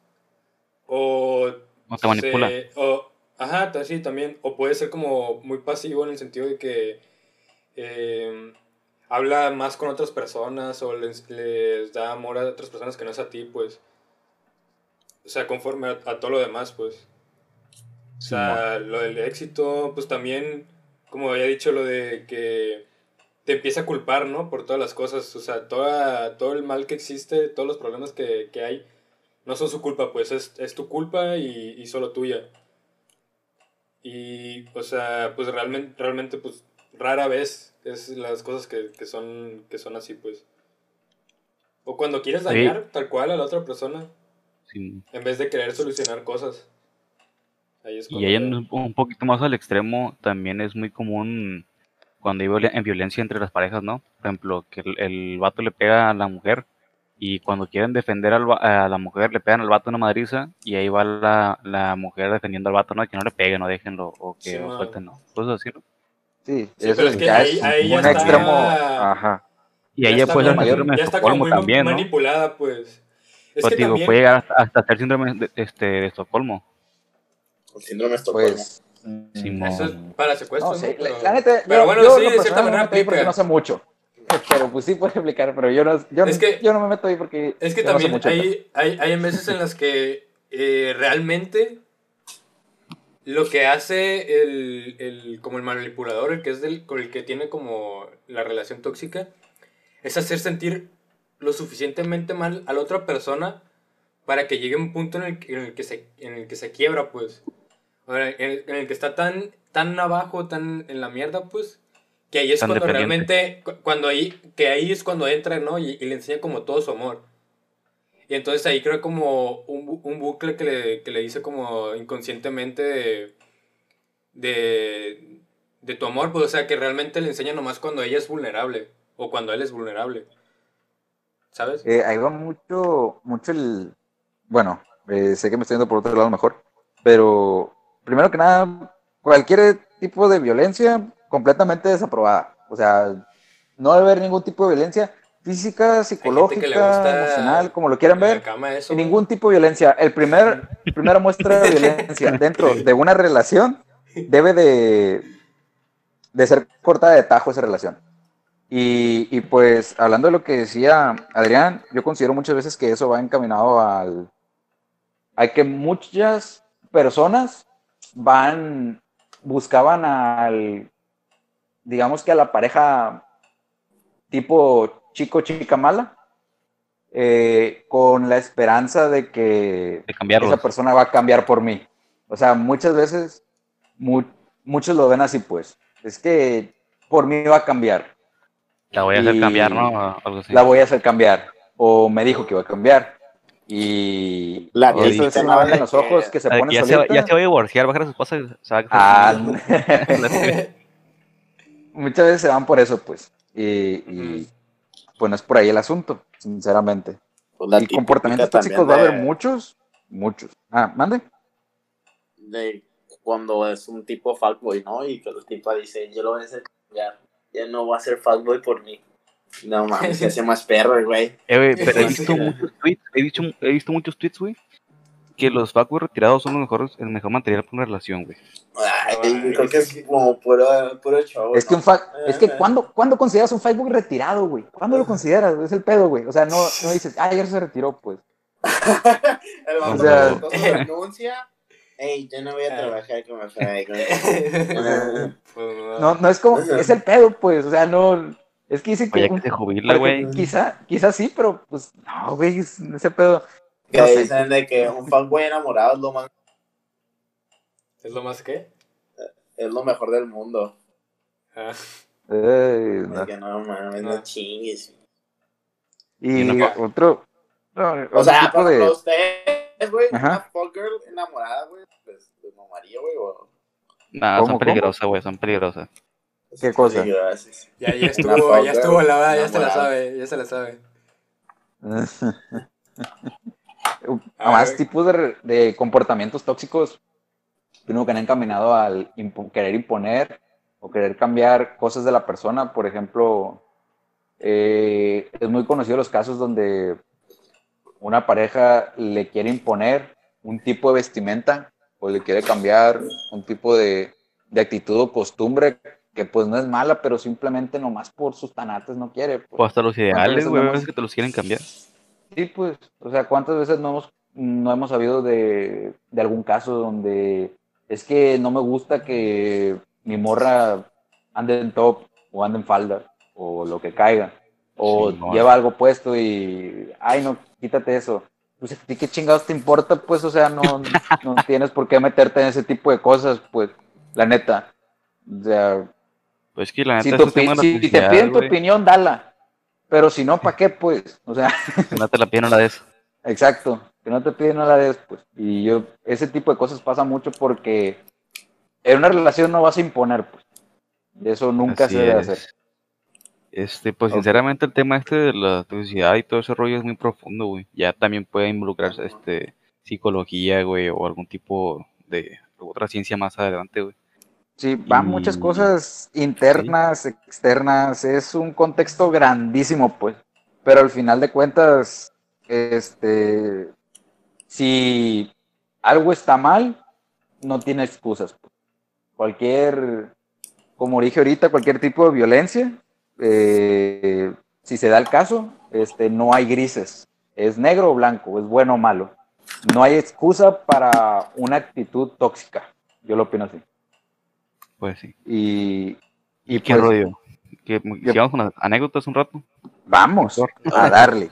o No te manipula. se- o, ajá, sí, también. O puede ser como muy pasivo en el sentido de que eh, habla más con otras personas o les, les da amor a otras personas que no es a ti, pues. O sea, conforme a, a todo lo demás, pues. O sea, lo del éxito, pues también, como había dicho, lo de que te empieza a culpar, ¿no? Por todas las cosas. O sea, toda, todo el mal que existe, todos los problemas que, que hay, no son su culpa, pues es, es tu culpa y, y solo tuya. Y, o sea, pues realmente, realmente, pues rara vez es las cosas que, que son, que son así, pues. O cuando quieres Sí. dañar tal cual a la otra persona, Sí. en vez de querer solucionar cosas. Ahí es Y ahí un un poquito más al extremo también es muy común cuando hay violen- en violencia entre las parejas, ¿no? Por ejemplo, que el, el vato le pega a la mujer y cuando quieren defender al a la mujer le pegan al vato una madriza y ahí va la, la mujer defendiendo al vato, ¿no? Que no le peguen o déjenlo o que Sí, lo suelten, ¿no? Cosas así, ¿no? Sí, Sí, eso pero es que ya ahí- es ahí ya un está- extremo. Ajá. Y ya ahí ya está puede ser síndrome de ya está como Estocolmo muy ma- también, ¿no? manipulada, pues. Es Pues que digo, también, puede llegar hasta, hasta síndrome de, este, de Estocolmo. El síndrome de Estocolmo. Pues Simón. Eso es para secuestro, No ¿no? Pero- la neta, pero yo, bueno, yo sí, de cierta no manera ahí porque no sé mucho. Pero pues sí puede explicar, pero yo no, yo, Es que- yo no me meto ahí porque Es que no sé también mucho. hay, hay, hay veces en las que eh, realmente lo que hace el, el, como el manipulador, el que es del, con el que tiene como la relación tóxica, es hacer sentir lo suficientemente mal a la otra persona para que llegue un punto en el, que- en el, que, se, en el que se quiebra, pues. En, el, en el que está tan, tan abajo, tan en la mierda, pues, que ahí es Tan cuando realmente, cu- cuando ahí, que ahí es cuando entra, ¿no? Y, y le enseña como todo su amor. Y entonces ahí creo como un, bu- un bucle que le, que le dice como inconscientemente de, de, de tu amor, pues o sea, que realmente le enseña nomás cuando ella es vulnerable o cuando él es vulnerable. ¿Sabes? Eh, ahí va mucho, mucho el... Bueno, eh, sé que me estoy yendo por otro lado mejor, pero primero que nada, cualquier tipo de violencia completamente desaprobada. O sea, no debe haber ningún tipo de violencia física, psicológica, emocional, como lo quieran ver. eso. Sin ningún tipo de violencia. El primer, primera muestra de violencia dentro de una relación debe de, de ser cortada de tajo esa relación. Y, y pues hablando de lo que decía Adrián, yo considero muchas veces que eso va encaminado al... Hay que muchas personas van, buscaban al, digamos que a la pareja tipo chico, chica mala, eh, con la esperanza de que De esa persona va a cambiar por mí. O sea, muchas veces, mu- muchos lo ven así, pues. Es que por mí va a cambiar. La voy a hacer y- cambiar, ¿no? Algo así. La voy a hacer cambiar. O me dijo que iba a cambiar. Y, La y eso es típica, una ¿no? banda en de los ojos que se de pone ya, se, ya se va a divorciar, va a dejar a su esposa y se va a Ah, muchas veces se van por eso, pues. Y, y, pues no es por ahí el asunto, sinceramente. Pues y comportamientos va a haber muchos, muchos. Ah, mande. de cuando es un tipo fuckboy, ¿no? Y que el tipo dice, yo lo voy a hacer cambiar, ya no va a ser fuckboy por mí. No mames, se hace más perro, güey. Eh, güey, pero he visto muchos tweets, he visto, he visto muchos tweets, güey, que los fuckboys retirados son los mejores, el mejor material para una relación, güey. Ay, Ay, creo que es como puro, puro show. Es que, un fa- es que Ajá. ¿cuándo, ¿cuándo consideras un Facebook retirado, güey? ¿Cuándo lo consideras? Es el pedo, güey. O sea, no, no dices, ah, ya se retiró, pues. El vato O sea- renuncia. Ey, yo no voy a trabajar como Facebook. Pues, No, no es como, es el pedo, pues. O sea, no. Es que dicen que. Oye, que se jubila, güey. Quizá, quizá sí, pero pues no, güey, es- ese pedo. Que No sé. dicen de que un fuckboy enamorado es lo más ¿Es lo más que? es lo mejor del mundo. Ah. Ay, Es no. que no mames, no chingues. Y Y no- otro. no, O sea, tipo por de- ustedes, güey, una fuck girl enamorada, güey, pues, pues mamaría, güey, o... Nah, ¿Cómo, son cómo? peligrosas, güey, son peligrosas. ¿Qué cosa? Sí. Ya, ya estuvo, ya estuvo la verdad, ya se la sabe, ya se la sabe. a más tipos de, de comportamientos tóxicos que uno que han encaminado al impo- querer imponer o querer cambiar cosas de la persona. Por ejemplo, eh, es muy conocido los casos donde una pareja le quiere imponer un tipo de vestimenta o le quiere cambiar un tipo de, de actitud o costumbre que pues no es mala, pero simplemente nomás por sus tanates no quiere. pues. O hasta los ideales, güey, que te los quieren cambiar. Sí, pues, o sea, ¿cuántas veces no hemos, no hemos sabido de, de algún caso donde es que no me gusta que mi morra ande en top o ande en falda o lo que caiga o Sí, no. lleva algo puesto y, ay, no, quítate eso. Pues a ti qué chingados te importa, pues, o sea, no, no tienes por qué meterte en ese tipo de cosas, pues, la neta. O sea, Pues que la neta si, tu te piden tu opinión, dala. Pero si no, ¿para qué, pues? O sea, Si no te la piden, no la des. Exacto, que no te piden nada de después. Y yo, ese tipo de cosas pasa mucho porque en una relación no vas a imponer, pues. Eso nunca Así se debe es. hacer. Este, pues sinceramente el tema este de la toxicidad y todo ese rollo es muy profundo, güey. Ya también puede involucrarse este psicología, güey, o algún tipo de otra ciencia más adelante, güey. Sí, van Y- muchas cosas internas, externas, es un contexto grandísimo, pues. Pero al final de cuentas, este, si algo está mal, no tiene excusas. pues. cualquier, como dije ahorita, cualquier tipo de violencia, eh, si se da el caso, este, no hay grises, es negro o blanco, es bueno o malo. No hay excusa para una actitud tóxica, yo lo opino así. Pues sí. Y, y ¿Qué pues, rollo? ¿Que, sigamos con las anécdotas un rato? vamos a darle.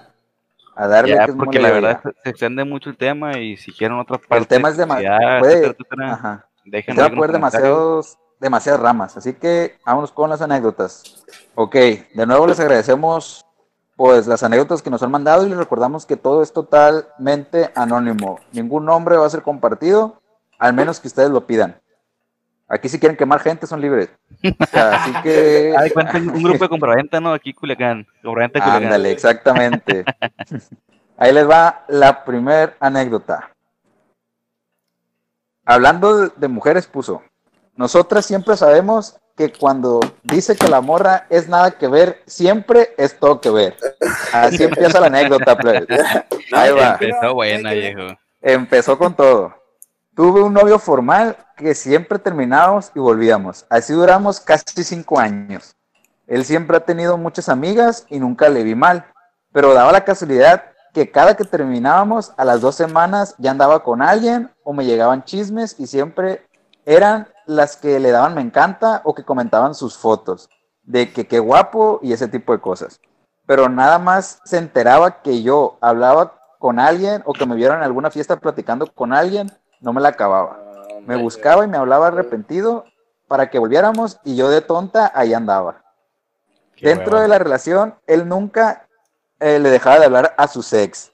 A darle Ya, que es porque la verdad se, extiende mucho el tema y si quieren otra parte. El tema es de ya, puede, etcétera, etcétera, ajá. déjenlo Se va a comentarios. demasiados, demasiadas ramas, así que vámonos con las anécdotas. Ok, de nuevo les agradecemos pues las anécdotas que nos han mandado y les recordamos que todo es totalmente anónimo. Ningún nombre va a ser compartido, al menos que ustedes lo pidan. Aquí si quieren quemar gente son libres. O sea, así que... Ay, cuenten un grupo de compraventa, ¿no? Aquí Culiacán. Compraventa Culiacán. Ándale, exactamente. Ahí les va la primer anécdota. Hablando de, mujeres, puso. Nosotras siempre sabemos que cuando dice que la morra es nada que ver, siempre es todo que ver. Así empieza la anécdota, plebes. Ahí va. Empezó buena, viejo. Empezó con todo. Tuve un novio formal que siempre terminábamos y volvíamos. Así duramos casi cinco años. Él siempre ha tenido muchas amigas y nunca le vi mal. Pero daba la casualidad que cada que terminábamos, a las dos semanas ya andaba con alguien o me llegaban chismes y siempre eran las que le daban me encanta o que comentaban sus fotos de que qué guapo y ese tipo de cosas. Pero nada más se enteraba que yo hablaba con alguien o que me vieron en alguna fiesta platicando con alguien, no me la acababa. Me buscaba y me hablaba arrepentido para que volviéramos y yo de tonta ahí andaba. Qué Dentro de la relación, él nunca eh, le dejaba de hablar a su ex.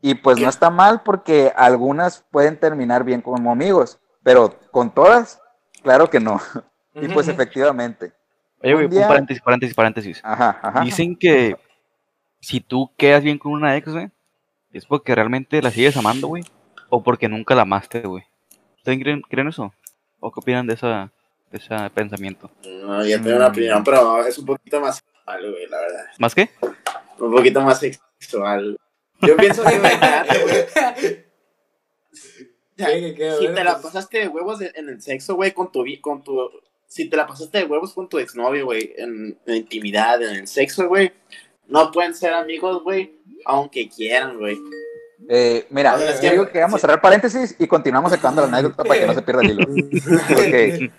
Y pues no está mal porque algunas pueden terminar bien como amigos, pero con todas, claro que no. Y pues efectivamente. Oye, güey, un día- un paréntesis, paréntesis, paréntesis. Ajá, ajá. Dicen que si tú quedas bien con una ex, güey, es porque realmente la sigues amando, güey, o porque nunca la amaste, güey. ¿Ustedes creen, creen eso? ¿O qué opinan de, esa, de ese pensamiento? No, ya tengo una opinión, pero es un poquito más sexual, güey, la verdad. ¿Más qué? Un poquito más sexual. Yo pienso que güey. Si te la pues. pasaste de huevos en el sexo, güey, con tu, con tu... Si te la pasaste de huevos con tu exnovio, güey, en, en intimidad, en el sexo, güey, no pueden ser amigos, güey, aunque quieran, güey. Eh, mira, ver, yo digo que vamos a cerrar paréntesis y continuamos sacando la anécdota para que no se pierda el hilo.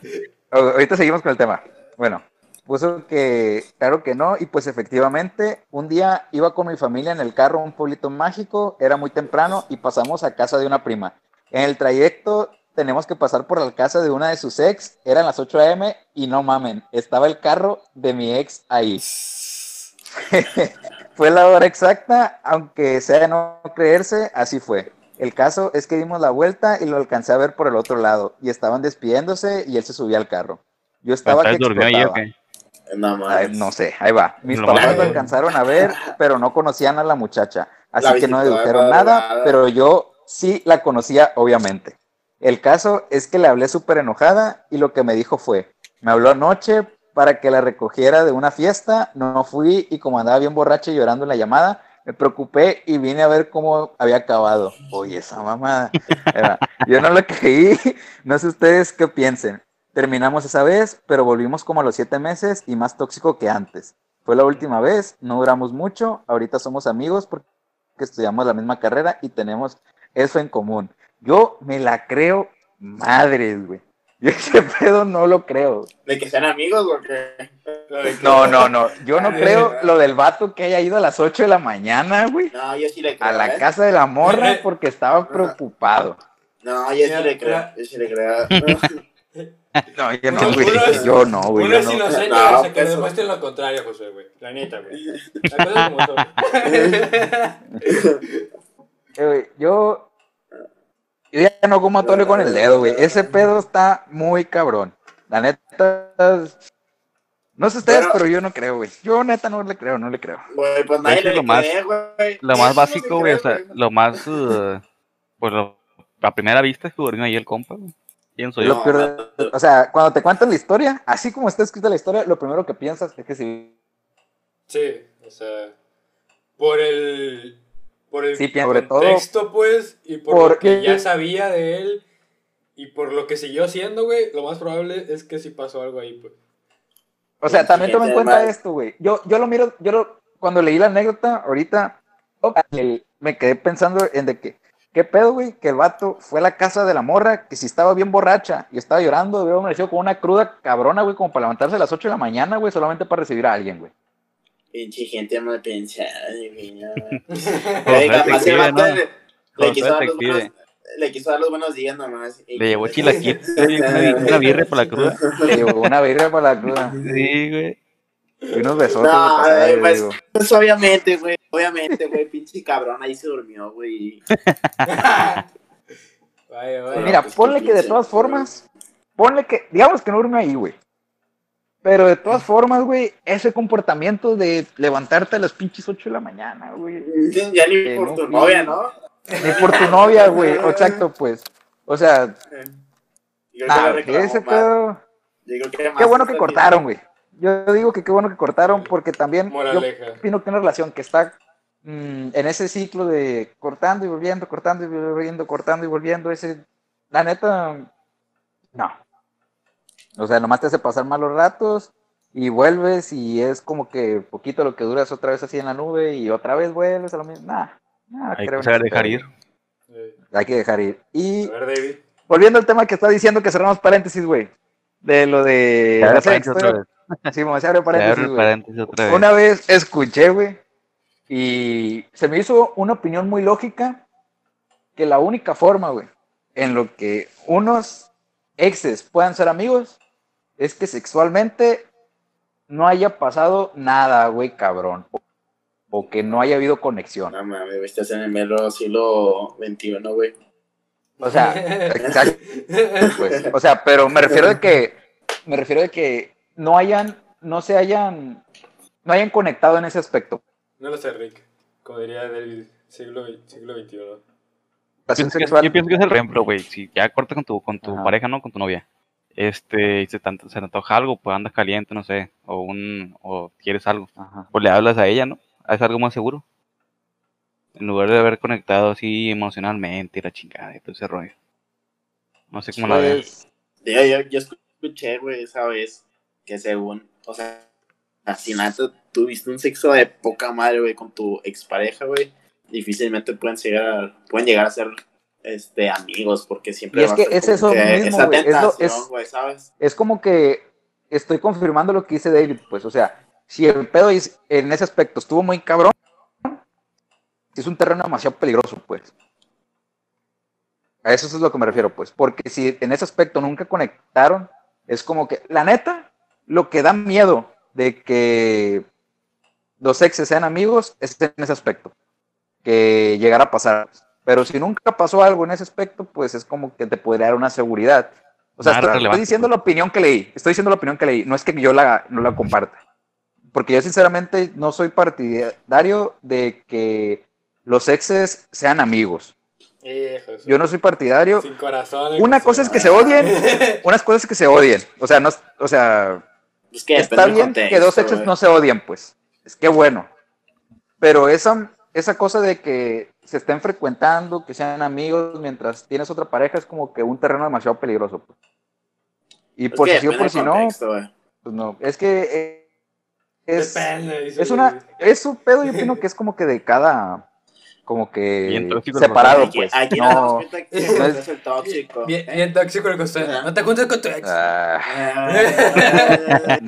Ahorita seguimos con el tema. Bueno, puso que claro que no, y pues efectivamente, un día iba con mi familia en el carro a un pueblito mágico, era muy temprano y pasamos a casa de una prima. En el trayecto tenemos que pasar por la casa de una de sus ex, eran las 8 a.m. y no mamen, estaba el carro de mi ex ahí. fue la hora exacta, aunque sea de no creerse, así fue. El caso es que dimos la vuelta y lo alcancé a ver por el otro lado, y estaban despidiéndose y él se subía al carro. Yo estaba que ¿Estás durmió ahí explotaba. qué? No. Ay, no sé, ahí va. Mis Lo papás lo alcanzaron a ver, pero no conocían a la muchacha. Así La que no dedujeron nada, pero yo sí la conocía, obviamente. El caso es que le hablé súper enojada y lo que me dijo fue, me habló anoche para que la recogiera de una fiesta, no fui y como andaba bien borracha y llorando en la llamada, me preocupé y vine a ver cómo había acabado. Oye, esa mamada. Yo no lo creí, no sé ustedes qué piensen. Terminamos esa vez, pero volvimos como a los siete meses y más tóxico que antes. Fue la última vez, no duramos mucho, ahorita somos amigos porque estudiamos la misma carrera y tenemos eso en común. Yo me la creo madres, güey. Yo ese pedo no lo creo. ¿De que sean amigos o qué? Que- No, no, no. Yo no creo lo del vato que haya ido a las 8 de la mañana, güey, No, yo sí le creo. a la ¿eh? casa de la morra porque estaba preocupado. No, yo sí le creo. Yo sí le creo. No, yo no, güey. Yo no, güey. Uno es no. inocente, No, o sea, que eso. demuestren lo contrario, José, güey. La neta, güey. La cosa como son. Eh, güey, yo, yo ya no como atole con el dedo, güey. Ese pedo está muy cabrón. La neta, no sé ustedes, Pero- pero yo no creo, güey. Yo neta no le creo, no le creo. Güey, pues nadie le lo más- cree, güey. Lo más básico, se güey, o sea, lo más, eh, pues lo, a primera vista es que durmió ahí el compa, güey. ¿Quién soy Lo yo? peor o sea, cuando te cuentan la historia, así como está escrita la historia, lo primero que piensas es que sí, Sí, o sea, por el, por el Sí, todo contexto, pues, y por lo porque- que ya sabía de él, Y por lo que siguió siendo, güey, lo más probable es que sí pasó algo ahí, pues. O sea, también toma en cuenta esto, güey. Yo, yo lo miro, yo lo, cuando leí la anécdota, ahorita el- me quedé pensando en de que, ¿qué pedo, güey? Que el vato fue a la casa de la morra, que si estaba bien borracha y estaba llorando, debió haber sido con una cruda cabrona, güey, como para levantarse a las 8 de la mañana, güey, solamente para recibir a alguien, güey. Pinche gente mal pensada, güey. no. José Oiga, más el vato le, quiso dar los buenos, le quiso dar los buenos días nomás. Le llevó chilaquiles, güey, una, bi- una birria por la cruda. Le llevó una birria para la cruda Sí, güey. y unos besotes. No, eh, pues, pues obviamente, güey. Obviamente, güey. Pinche cabrón ahí se durmió, güey. Vaya, vaya. Mira, pues, ponle que de todas formas, ponle que, digamos que no durmió ahí, güey. Pero de todas formas, güey, ese comportamiento de levantarte a las pinches 8 de la mañana, güey. Ya ni por no tu novia, ¿no? Ni por tu novia, güey. Exacto, pues. O sea, Yo que reclamó ese pedo. Que más Qué bueno que cortaron, güey. Yo digo que qué bueno que cortaron porque también yo opino que una relación que está mm, en ese ciclo de cortando y volviendo, cortando y volviendo, cortando y volviendo, ese, la neta, no. O sea, nomás te hace pasar malos ratos y vuelves y es como que poquito lo que duras otra vez así en la nube y otra vez vuelves a lo mismo. Nah, nah, Hay creo que ese dejar ir. Eh, Hay que dejar ir. Y A ver, David. volviendo al tema que está diciendo que cerramos paréntesis, güey. De lo de Se abre la paréntesis otra vez. Sí, me se abre Se paréntesis, abre paréntesis otra vez. Una vez escuché, güey, y se me hizo una opinión muy lógica que la única forma, güey, en lo que unos exes puedan ser amigos es que sexualmente no haya pasado nada, güey, cabrón. O, o que no haya habido conexión. No mames, estás en el mero siglo XXI, güey. O sea, exacto, pues. O sea, pero me refiero de que, me refiero de que no hayan, no se hayan, no hayan conectado en ese aspecto. No lo sé, Rick. Como diría David, siglo, siglo XXI. Pasión Pienso que- sexual. Yo pienso que es el ejemplo, güey. Si ya cortas con tu, con tu Ajá. pareja, ¿no? Con tu novia. Este, y se te, se te antoja algo, pues andas caliente, no sé. O un, o quieres algo. Ajá. Pues le hablas a ella, ¿no? Es algo más seguro. En lugar de haber conectado así emocionalmente y la chingada y todo ese rollo. No sé cómo la ves. Pues, Digo, yo, yo escuché, güey, esa vez que según, o sea, si neta tuviste un sexo de poca madre, güey, con tu expareja, güey, difícilmente pueden llegar a, pueden llegar a ser este amigos porque siempre Y es que es eso mismo, esa es lo- ¿sabes? es como que estoy confirmando lo que dice David, pues, o sea, si el pedo es- en ese aspecto estuvo muy cabrón, es un terreno demasiado peligroso, pues. A eso es lo que me refiero, pues, porque si en ese aspecto nunca conectaron, es como que, la neta, lo que da miedo de que los exes sean amigos es en ese aspecto, que llegara a pasar. Pero si nunca pasó algo en ese aspecto, pues es como que te podría dar una seguridad. O sea, estoy, estoy diciendo pues. la opinión que leí, estoy diciendo la opinión que leí, no es que yo la, no la comparta. Porque yo sinceramente no soy partidario de que los exes sean amigos. Hijo Yo no soy partidario. Sin corazón. Una cosa es que se odien, unas cosas que se odien. O sea, no, o sea, Es que está bien contexto, que dos exes no se odien, pues. Es que bueno. Pero esa, esa cosa de que se estén frecuentando, que sean amigos mientras tienes otra pareja, es como que un terreno demasiado peligroso. pues. Y Es por si sí o por si no, pues no. Es que eh, es, Depende, es una, es un pedo, yo opino que es como que de cada, como que separado, Aquí, pues. aquí nos damos No, cuenta que no es- es el tóxico. Bien, bien tóxico el coste. Ajá. No te juntes con tu ex. ah,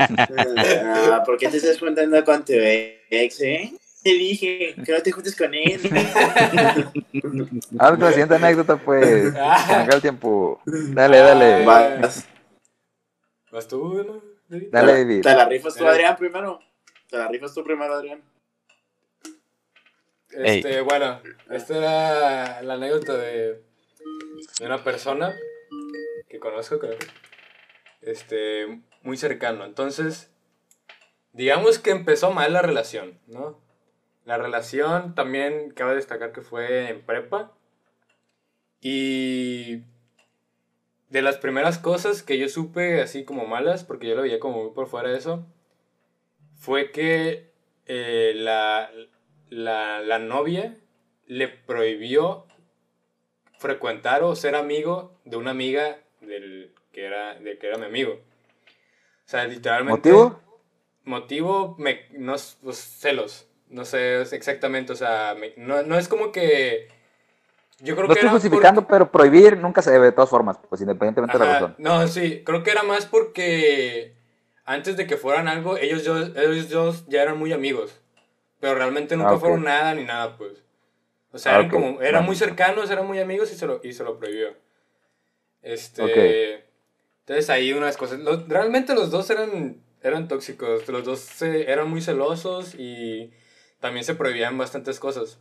Ah, ¿Por qué te estás juntando con tu ex, eh? Te dije que no te juntes con él. vamos con la siguiente anécdota, pues. Ah. Me acaba el tiempo. Dale, dale. Vas, ¿Vas tú, no? David? Dale, te, David. te la rifas tú. Adrián, primero. Te la rifas tú primero, Adrián. Este, bueno, esta era la anécdota de, de una persona que conozco, creo. Este, muy cercano. Entonces, digamos que empezó mal la relación, ¿no? La relación también cabe destacar que fue en prepa. Y de las primeras cosas que yo supe así como malas, porque yo lo veía como muy por fuera de eso, fue que eh, la, la, la novia le prohibió frecuentar o ser amigo de una amiga del que era, de que era mi amigo. O sea, literalmente. ¿Motivo? Motivo, me, no, es- pues, celos. No sé exactamente, o sea, no, no es como que. Yo creo No que estoy justificando, pero prohibir nunca se debe de todas formas, pues independientemente de la razón. No, sí, creo que era más porque antes de que fueran algo, ellos, yo, ellos dos ya eran muy amigos. Pero realmente nunca Ah, fueron nada ni nada, pues. O sea, Ah, eran como, eran muy cercanos, eran muy amigos y se lo, y se lo prohibió. Este. Entonces ahí unas cosas. los- realmente los dos eran, eran tóxicos. Los dos se- eran muy celosos y también se prohibían bastantes cosas.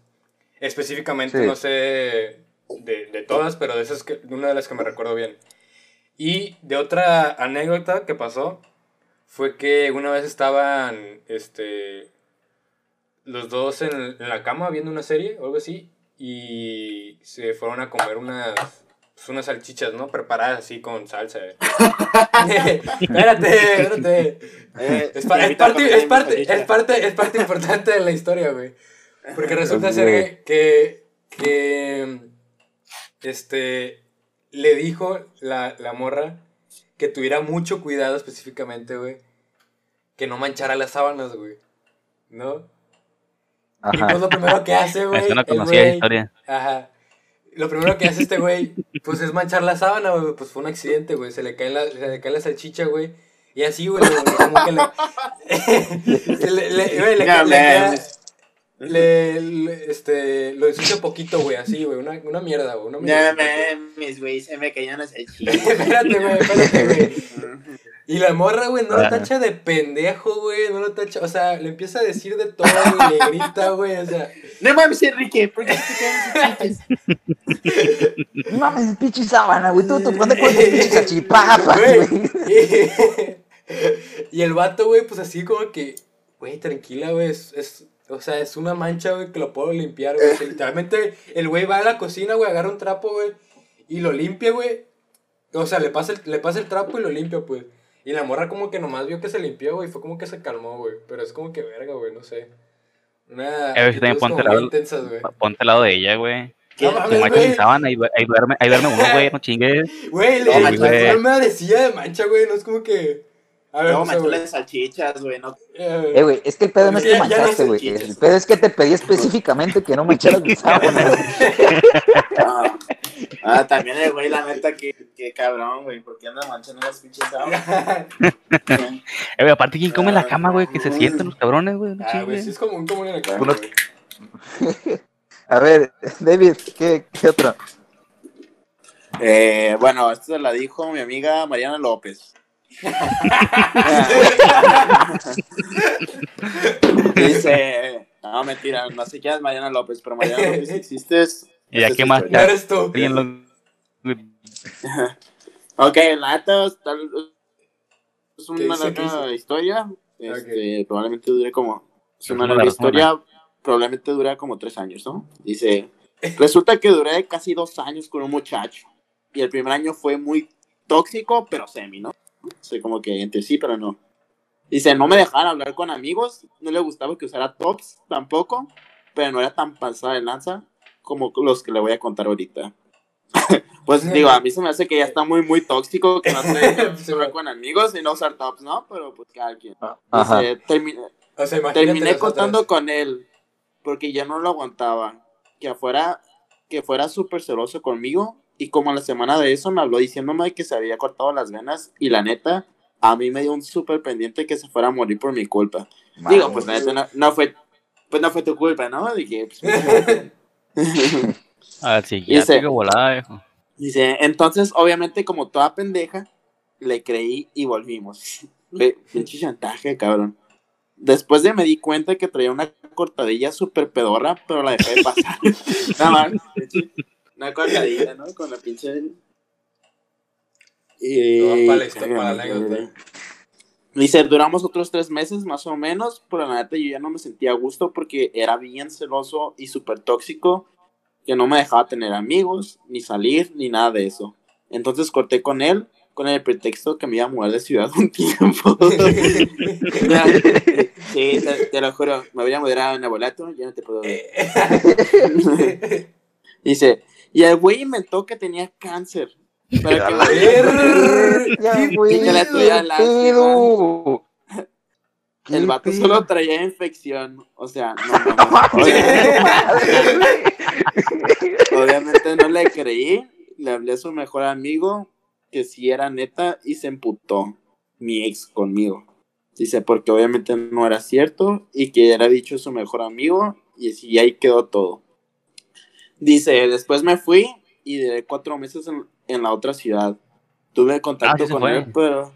Específicamente, Sí. no sé de, de todas, pero de esas que, una de las que me recuerdo bien. Y de otra anécdota que pasó fue que una vez estaban este, los dos en, en la cama viendo una serie o algo así y se fueron a comer unas, pues, unas salchichas, ¿no? Preparadas así con salsa. espérate, espérate. Eh, Es, pa- parte, es, parte, es, parte, es parte importante de la historia, güey. Porque resulta ser que, que este, le dijo la, la morra que tuviera mucho cuidado específicamente, güey. Que no manchara las sábanas, güey. ¿No? Y pues Ajá. lo primero que hace, güey. Me suena el conocida la historia. Ajá. Lo primero que hace este güey, pues es manchar la sábana, güey. Pues fue un accidente, güey. Se le cae la, se le cae la salchicha, güey. Y así, güey, como que le. se le, le- güey, le, le queda- le- le- este, lo ensucia poquito, güey, así, güey. Una, una mierda, güey. Una No mierda. mames, güey, se me caían las salchichas. espérate, güey, espérate, güey. Y la morra, güey, no lo tacha de pendejo, güey. No lo tacha. O sea, le empieza a decir de todo, güey. Le grita, güey. O sea. No mames, Enrique, ¿por qué te quedan salchichas? No mames, pinche sábana, güey. Tú tocando con tus pinches salchipapas, Güey. güey. Y, y el vato, güey, pues así como que, güey, tranquila, güey, es, es- o sea, es una mancha, güey, que lo puedo limpiar, güey. O sea, literalmente, el güey va a la cocina, güey, agarra un trapo, güey, y lo limpia, güey. O sea, le pasa, el, le pasa el trapo y lo limpia, pues. Y la morra como que nomás vio que se limpió, güey, fue como que se calmó, güey. Pero es como que verga, güey, no sé. Una si también ponte como la- muy intensas, güey. Ponte al lado de ella, güey. No mames, güey. ahí, ahí duerme, ahí duerme uno, güey, no chingues. Güey, No, la forma decía de mancha, güey, no es como que... A ver, No, güey. manchale salchichas, güey, no. Eh, güey, es que el pedo no es que manchaste, güey. El pedo es que te pedí específicamente que no mancharas mi sábana, Ah, también el güey, la neta, que, que cabrón, güey, ¿por qué anda manchando las pinches? Eh, aparte, ¿quién come en la cama, güey? Que se sienten los cabrones, güey, no Ah, güey, sí chingues. es como un común en la cama. A ver, David, ¿qué, qué otro? Eh, bueno, esto la dijo mi amiga Mariana López. Dice, no, mentira, no sé quién es Mariana López, pero Mariana López si existes. ¿Y ya qué es más? historia. eres tú. Ok, la neta es tal- es ¿Qué una larga historia. Este, Probablemente dure como. Es una larga historia. Probablemente dura como tres años, ¿no? Dice: Resulta que duré casi dos años con un muchacho. Y el primer año fue muy tóxico, pero semi, ¿no? O sea, como que entre sí, pero no. Dice: No me dejaban hablar con amigos. No le gustaba que usara tops tampoco. Pero no era tan pasada de lanza como los que le voy a contar ahorita. pues digo, a mí se me hace que ya está muy, muy tóxico que no se hablar güey. con amigos y no usar tops, ¿no? Pero pues cada quien. Ajá. Dice, "Termi- O sea, terminé contando con él porque ya no lo aguantaba. Que afuera, que fuera súper celoso conmigo. Y como a la semana de eso me habló diciéndome que se había cortado las venas. Y la neta, a mí me dio un súper pendiente que se fuera a morir por mi culpa. Digo, pues la neta no, no fue, pues no fue tu culpa, ¿no? Dije, pues, Al psiquiátrico volada, viejo. Dice, entonces, obviamente, como toda pendeja, le creí y volvimos. Pinche chantaje, cabrón. Después de me di cuenta que traía una cortadilla súper pedorra, pero la dejé de pasar. Nada más. Una cortadilla, ¿no? Con la pinche. Y... No, para la historia, para la anécdota. Dice, duramos otros tres meses más o menos, pero la neta yo ya no me sentía a gusto porque era bien celoso y súper tóxico, que no me dejaba tener amigos, ni salir, ni nada de eso. Entonces corté con él con el pretexto que me iba a mudar de ciudad un tiempo. sí, te, te lo juro, me voy a mudar a Nabolato, ya no te puedo ver. Dice, Y el güey inventó que tenía cáncer. Para que la que tuya. El ¿Qué vato solo traía infección. O sea, no, no, no. Obviamente, obviamente no le creí. Le hablé a su mejor amigo, que sí era neta, y se emputó mi ex conmigo. Dice, porque obviamente no era cierto, y que era dicho su mejor amigo, y así ahí quedó todo. Dice, después me fui y duré cuatro meses en, en la otra ciudad. Tuve contacto Ah, sí con fue. él, pero...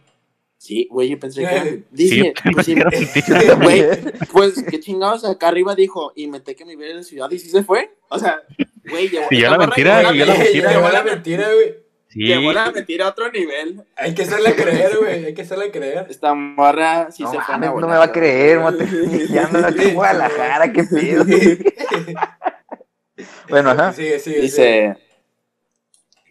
Sí, güey, yo pensé que... Sí, Dice, pues, sí, quiero Güey, pues qué chingados acá arriba dijo, inventé que me viera en la ciudad y sí se fue. O sea, güey, llevó, Siguió esta la mentira, la mentira. Llevó la mentira, güey. Sí, Llevó la mentira a otro nivel. Hay que hacerla creer, güey. Hay que hacerla creer. Esta morra sí No se fue mames, una no me va a creer, mate. Ya ando aquí en Guadalajara, qué pedo. Bueno, ajá. Sigue, sigue. sigue.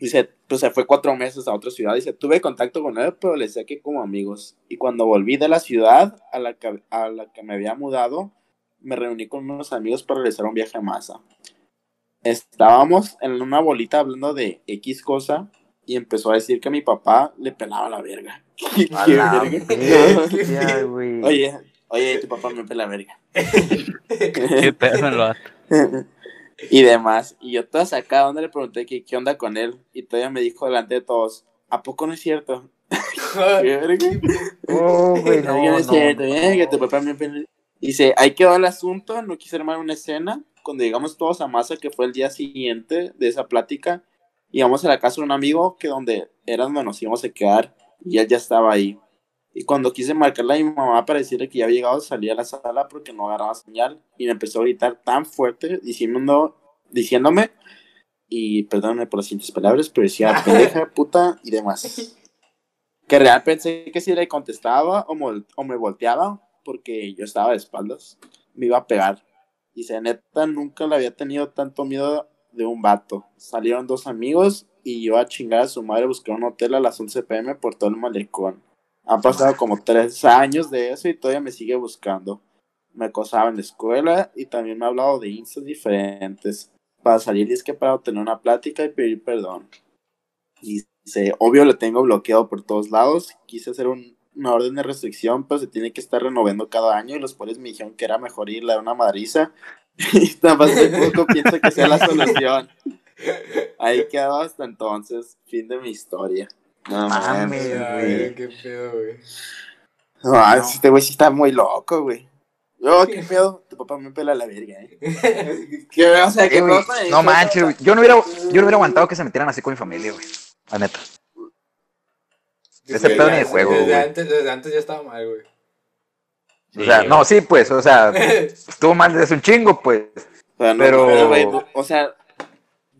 Dice, pues se fue cuatro meses a otra ciudad. Dice, tuve contacto con él, pero le saqué como amigos. Y cuando volví de la ciudad a la que, a la que me había mudado, me reuní con unos amigos para realizar un viaje a masa. Estábamos en una bolita hablando de X cosa y empezó a decir que mi papá le pelaba la verga. ¿Qué la verga? Oye, oye, tu papá me pela verga. qué pedo. Y demás. Y yo toda sacada, donde le pregunté que, qué onda con él. Y todavía me dijo delante de todos, ¿a poco no es cierto? ¿Qué verga? Oh, güey, no, No, no es no, cierto, no. eh, que tu papá me pela. Dice, ahí quedó el asunto, no quise armar una escena. Cuando llegamos todos a masa, que fue el día siguiente de esa plática, íbamos a la casa de un amigo que donde era donde nos íbamos a quedar y él ya estaba ahí. Y cuando quise marcarle a mi mamá para decirle que ya había llegado, salí a la sala porque no agarraba señal y me empezó a gritar tan fuerte diciendo, diciéndome, y perdóname por las siguientes palabras, pero decía pendeja, puta y demás. Que real pensé que si le contestaba o, o me volteaba porque yo estaba de espaldas, me iba a pegar. Dice, neta, nunca le había tenido tanto miedo de un vato. Salieron dos amigos y yo a chingar a su madre busqué un hotel a las 11 pm por todo el malecón. Han pasado como tres años de eso y todavía me sigue buscando. Me acosaba en la escuela y también me ha hablado de instas diferentes. Para salir es que para tener una plática y pedir perdón. Y dice, obvio lo tengo bloqueado por todos lados. Quise hacer un- una orden de restricción, pero se tiene que estar renovando cada año y los polis me dijeron que era mejor irle a una madriza. y nada más de poco pienso que sea la solución. Ahí quedó hasta entonces. Fin de mi historia. No Mames, güey. qué pedo, güey. No, este güey sí está muy loco, güey. Yo, qué pedo, tu papá me pela la verga, eh. ¿Qué, o sea, Eh, qué eso? No manches, güey. Yo no hubiera, yo no hubiera aguantado que se metieran así con mi familia, güey. La neta. Ese pedo ni de juego, Desde güey. antes, desde antes ya estaba mal, güey. O sea, no, sí, pues, o sea, estuvo mal desde un chingo, pues. Pero, no, Pero- pero, o sea,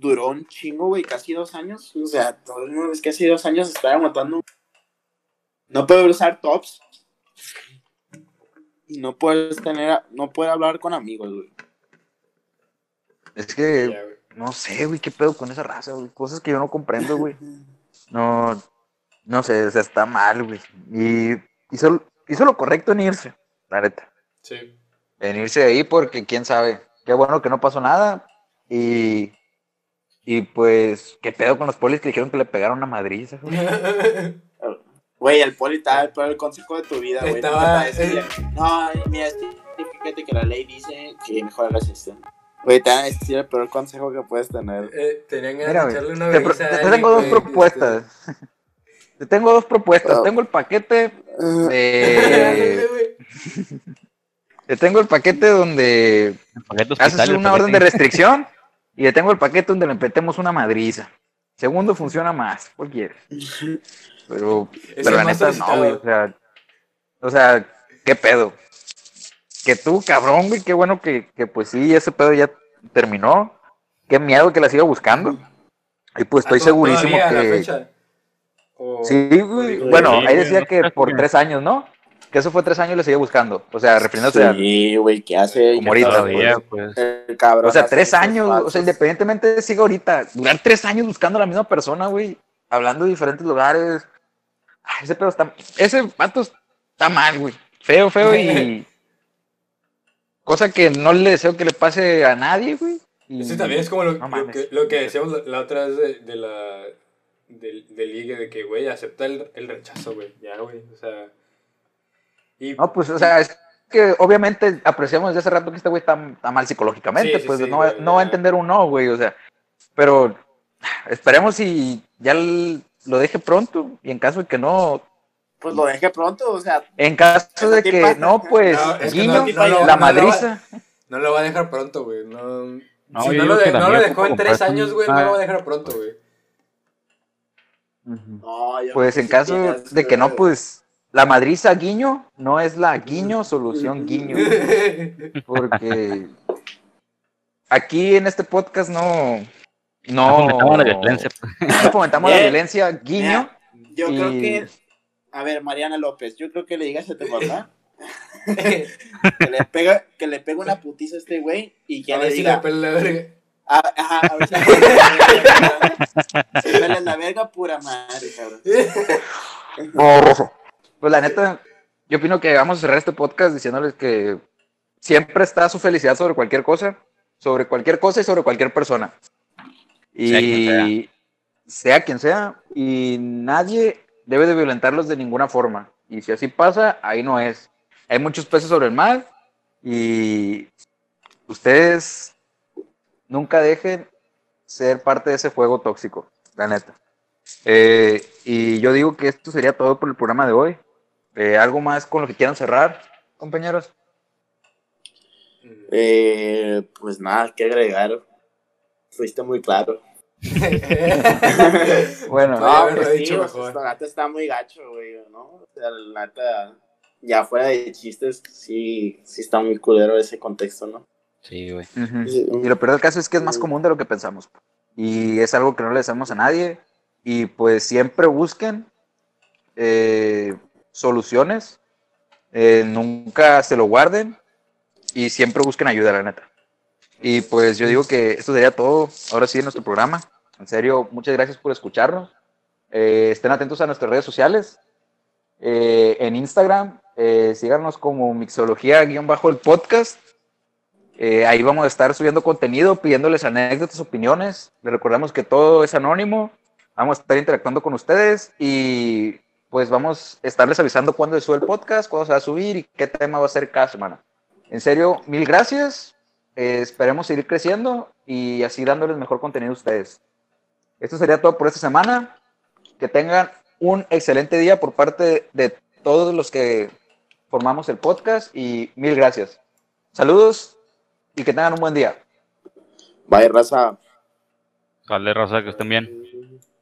duró un chingo, güey, casi dos años. O sea, todo el mundo es casi dos años estar aguantando. No puedo usar tops. Y no puedes tener, no puedo hablar con amigos, güey. Es que, no sé, güey, qué pedo con esa raza, güey. Cosas que yo no comprendo, güey. No, no sé, o sea, está mal, güey. Y hizo, hizo lo correcto en irse, la neta. Sí. En irse de ahí porque quién sabe. Qué bueno que no pasó nada. Y, y pues, qué pedo con los polis que dijeron que le pegaron una madriza, güey. El poli estaba el peor consejo de tu vida, güey. Estaba- No, mira, que fíjate que la ley dice que mejor hagas esto. Güey, te van a decir el peor consejo que puedes tener. Eh, tenían güey, echarle una te, a tengo dos propuestas. Te tengo dos propuestas. Oh. Tengo el paquete este, de... Te tengo el paquete donde El paquete haces hospital, el una orden de paquete- restricción y le tengo el paquete donde le metemos una madriza. Segundo funciona más, ¿cuál quieres? Pero, pero el la neta no, güey. O sea, o sea, ¿qué pedo? Que tú, cabrón, güey, qué bueno que, que pues sí, ese pedo ya terminó. Qué miedo que la siga buscando. Y pues estoy Ah, ¿to- segurísimo que... fecha? O- Sí, güey. Bueno, ahí decía que por tres años, ¿no? Que eso fue tres años y le seguía buscando. O sea, refiriéndose a... Sí, güey, ¿qué hace? Como ahorita, Todavía, pues. El cabrón. O sea, tres años, o sea, independientemente de siga ahorita, durar tres años buscando a la misma persona, güey, hablando de diferentes lugares. Ay, ese pedo está, ese vato está mal, güey. Feo, feo y cosa que no le deseo que le pase a nadie, güey. Y- Eso también es como lo, No lo mames. que, lo que decíamos la, la otra vez de, de la del, del ligue, de que, güey, acepta el, el rechazo, güey, ya, güey, o sea... Y, No, pues, o sea, es que obviamente apreciamos desde hace rato que este güey está, está mal psicológicamente, Sí, sí, pues sí, no, güey, no va a entender un no, güey, o sea, pero esperemos y ya lo deje pronto y en caso de que no, Pues lo dejé pronto, o sea, en caso de que pasa. no, pues, No, es que guiño, no- no lo- la madriza, no lo va a dejar pronto, güey, no... No, si no lo, de- no dejó en tres años, güey, no lo va a dejar pronto, güey. No, pues en caso de que no, pues, la madriza guiño no es la guiño solución guiño, porque aquí en este podcast no, No no, fomentamos la violencia. no fomentamos la violencia guiño. Yo Y- creo que, a ver, Mariana López, yo creo que le digas a tu papá que le pega, que le pega una putiza a este güey y que a le si diga, le pela la verga. a, ajá, a ver si la la verga pura madre, cabrón. Borroso. Pues la neta, yo opino que vamos a cerrar este podcast diciéndoles que siempre está su felicidad sobre cualquier cosa, sobre cualquier cosa y sobre cualquier persona. Y Sea quien sea quien sea, y nadie debe de violentarlos de ninguna forma. Y si así pasa, ahí no es. Hay muchos peces sobre el mar y ustedes nunca dejen ser parte de ese fuego tóxico, la neta. Eh, y yo digo que esto sería todo por el programa de hoy. Eh, ¿Algo más con lo que quieran cerrar, compañeros? Eh, pues nada, que agregar. Fuiste muy claro. Bueno, haberlo pues dicho sí, o mejor. la neta está muy gacho, güey, ¿no? O sea, la neta, ya fuera de chistes, sí, sí está muy culero ese contexto, ¿no? Sí, güey. Y lo peor del caso es que es más común de lo que pensamos. Y es algo que no le decimos a nadie. Y pues siempre busquen eh, soluciones. Eh, nunca se lo guarden. Y siempre busquen ayuda, la neta. Y pues yo digo que esto sería todo. Ahora sí en nuestro programa. En serio, muchas gracias por escucharnos. Eh, estén atentos a nuestras redes sociales. Eh, en Instagram, eh, síganos como Mixología-el podcast. Eh, ahí vamos a estar subiendo contenido, pidiéndoles anécdotas, opiniones. Les recordamos que todo es anónimo. Vamos a estar interactuando con ustedes y pues vamos a estarles avisando cuándo se sube el podcast, cuándo se va a subir y qué tema va a ser cada semana. En serio, mil gracias. Eh, esperemos seguir creciendo y así dándoles mejor contenido a ustedes. Esto sería todo por esta semana. Que tengan un excelente día por parte de todos los que formamos el podcast y mil gracias. Saludos y que tengan un buen día. Vaya raza. Sale, raza, que estén bien.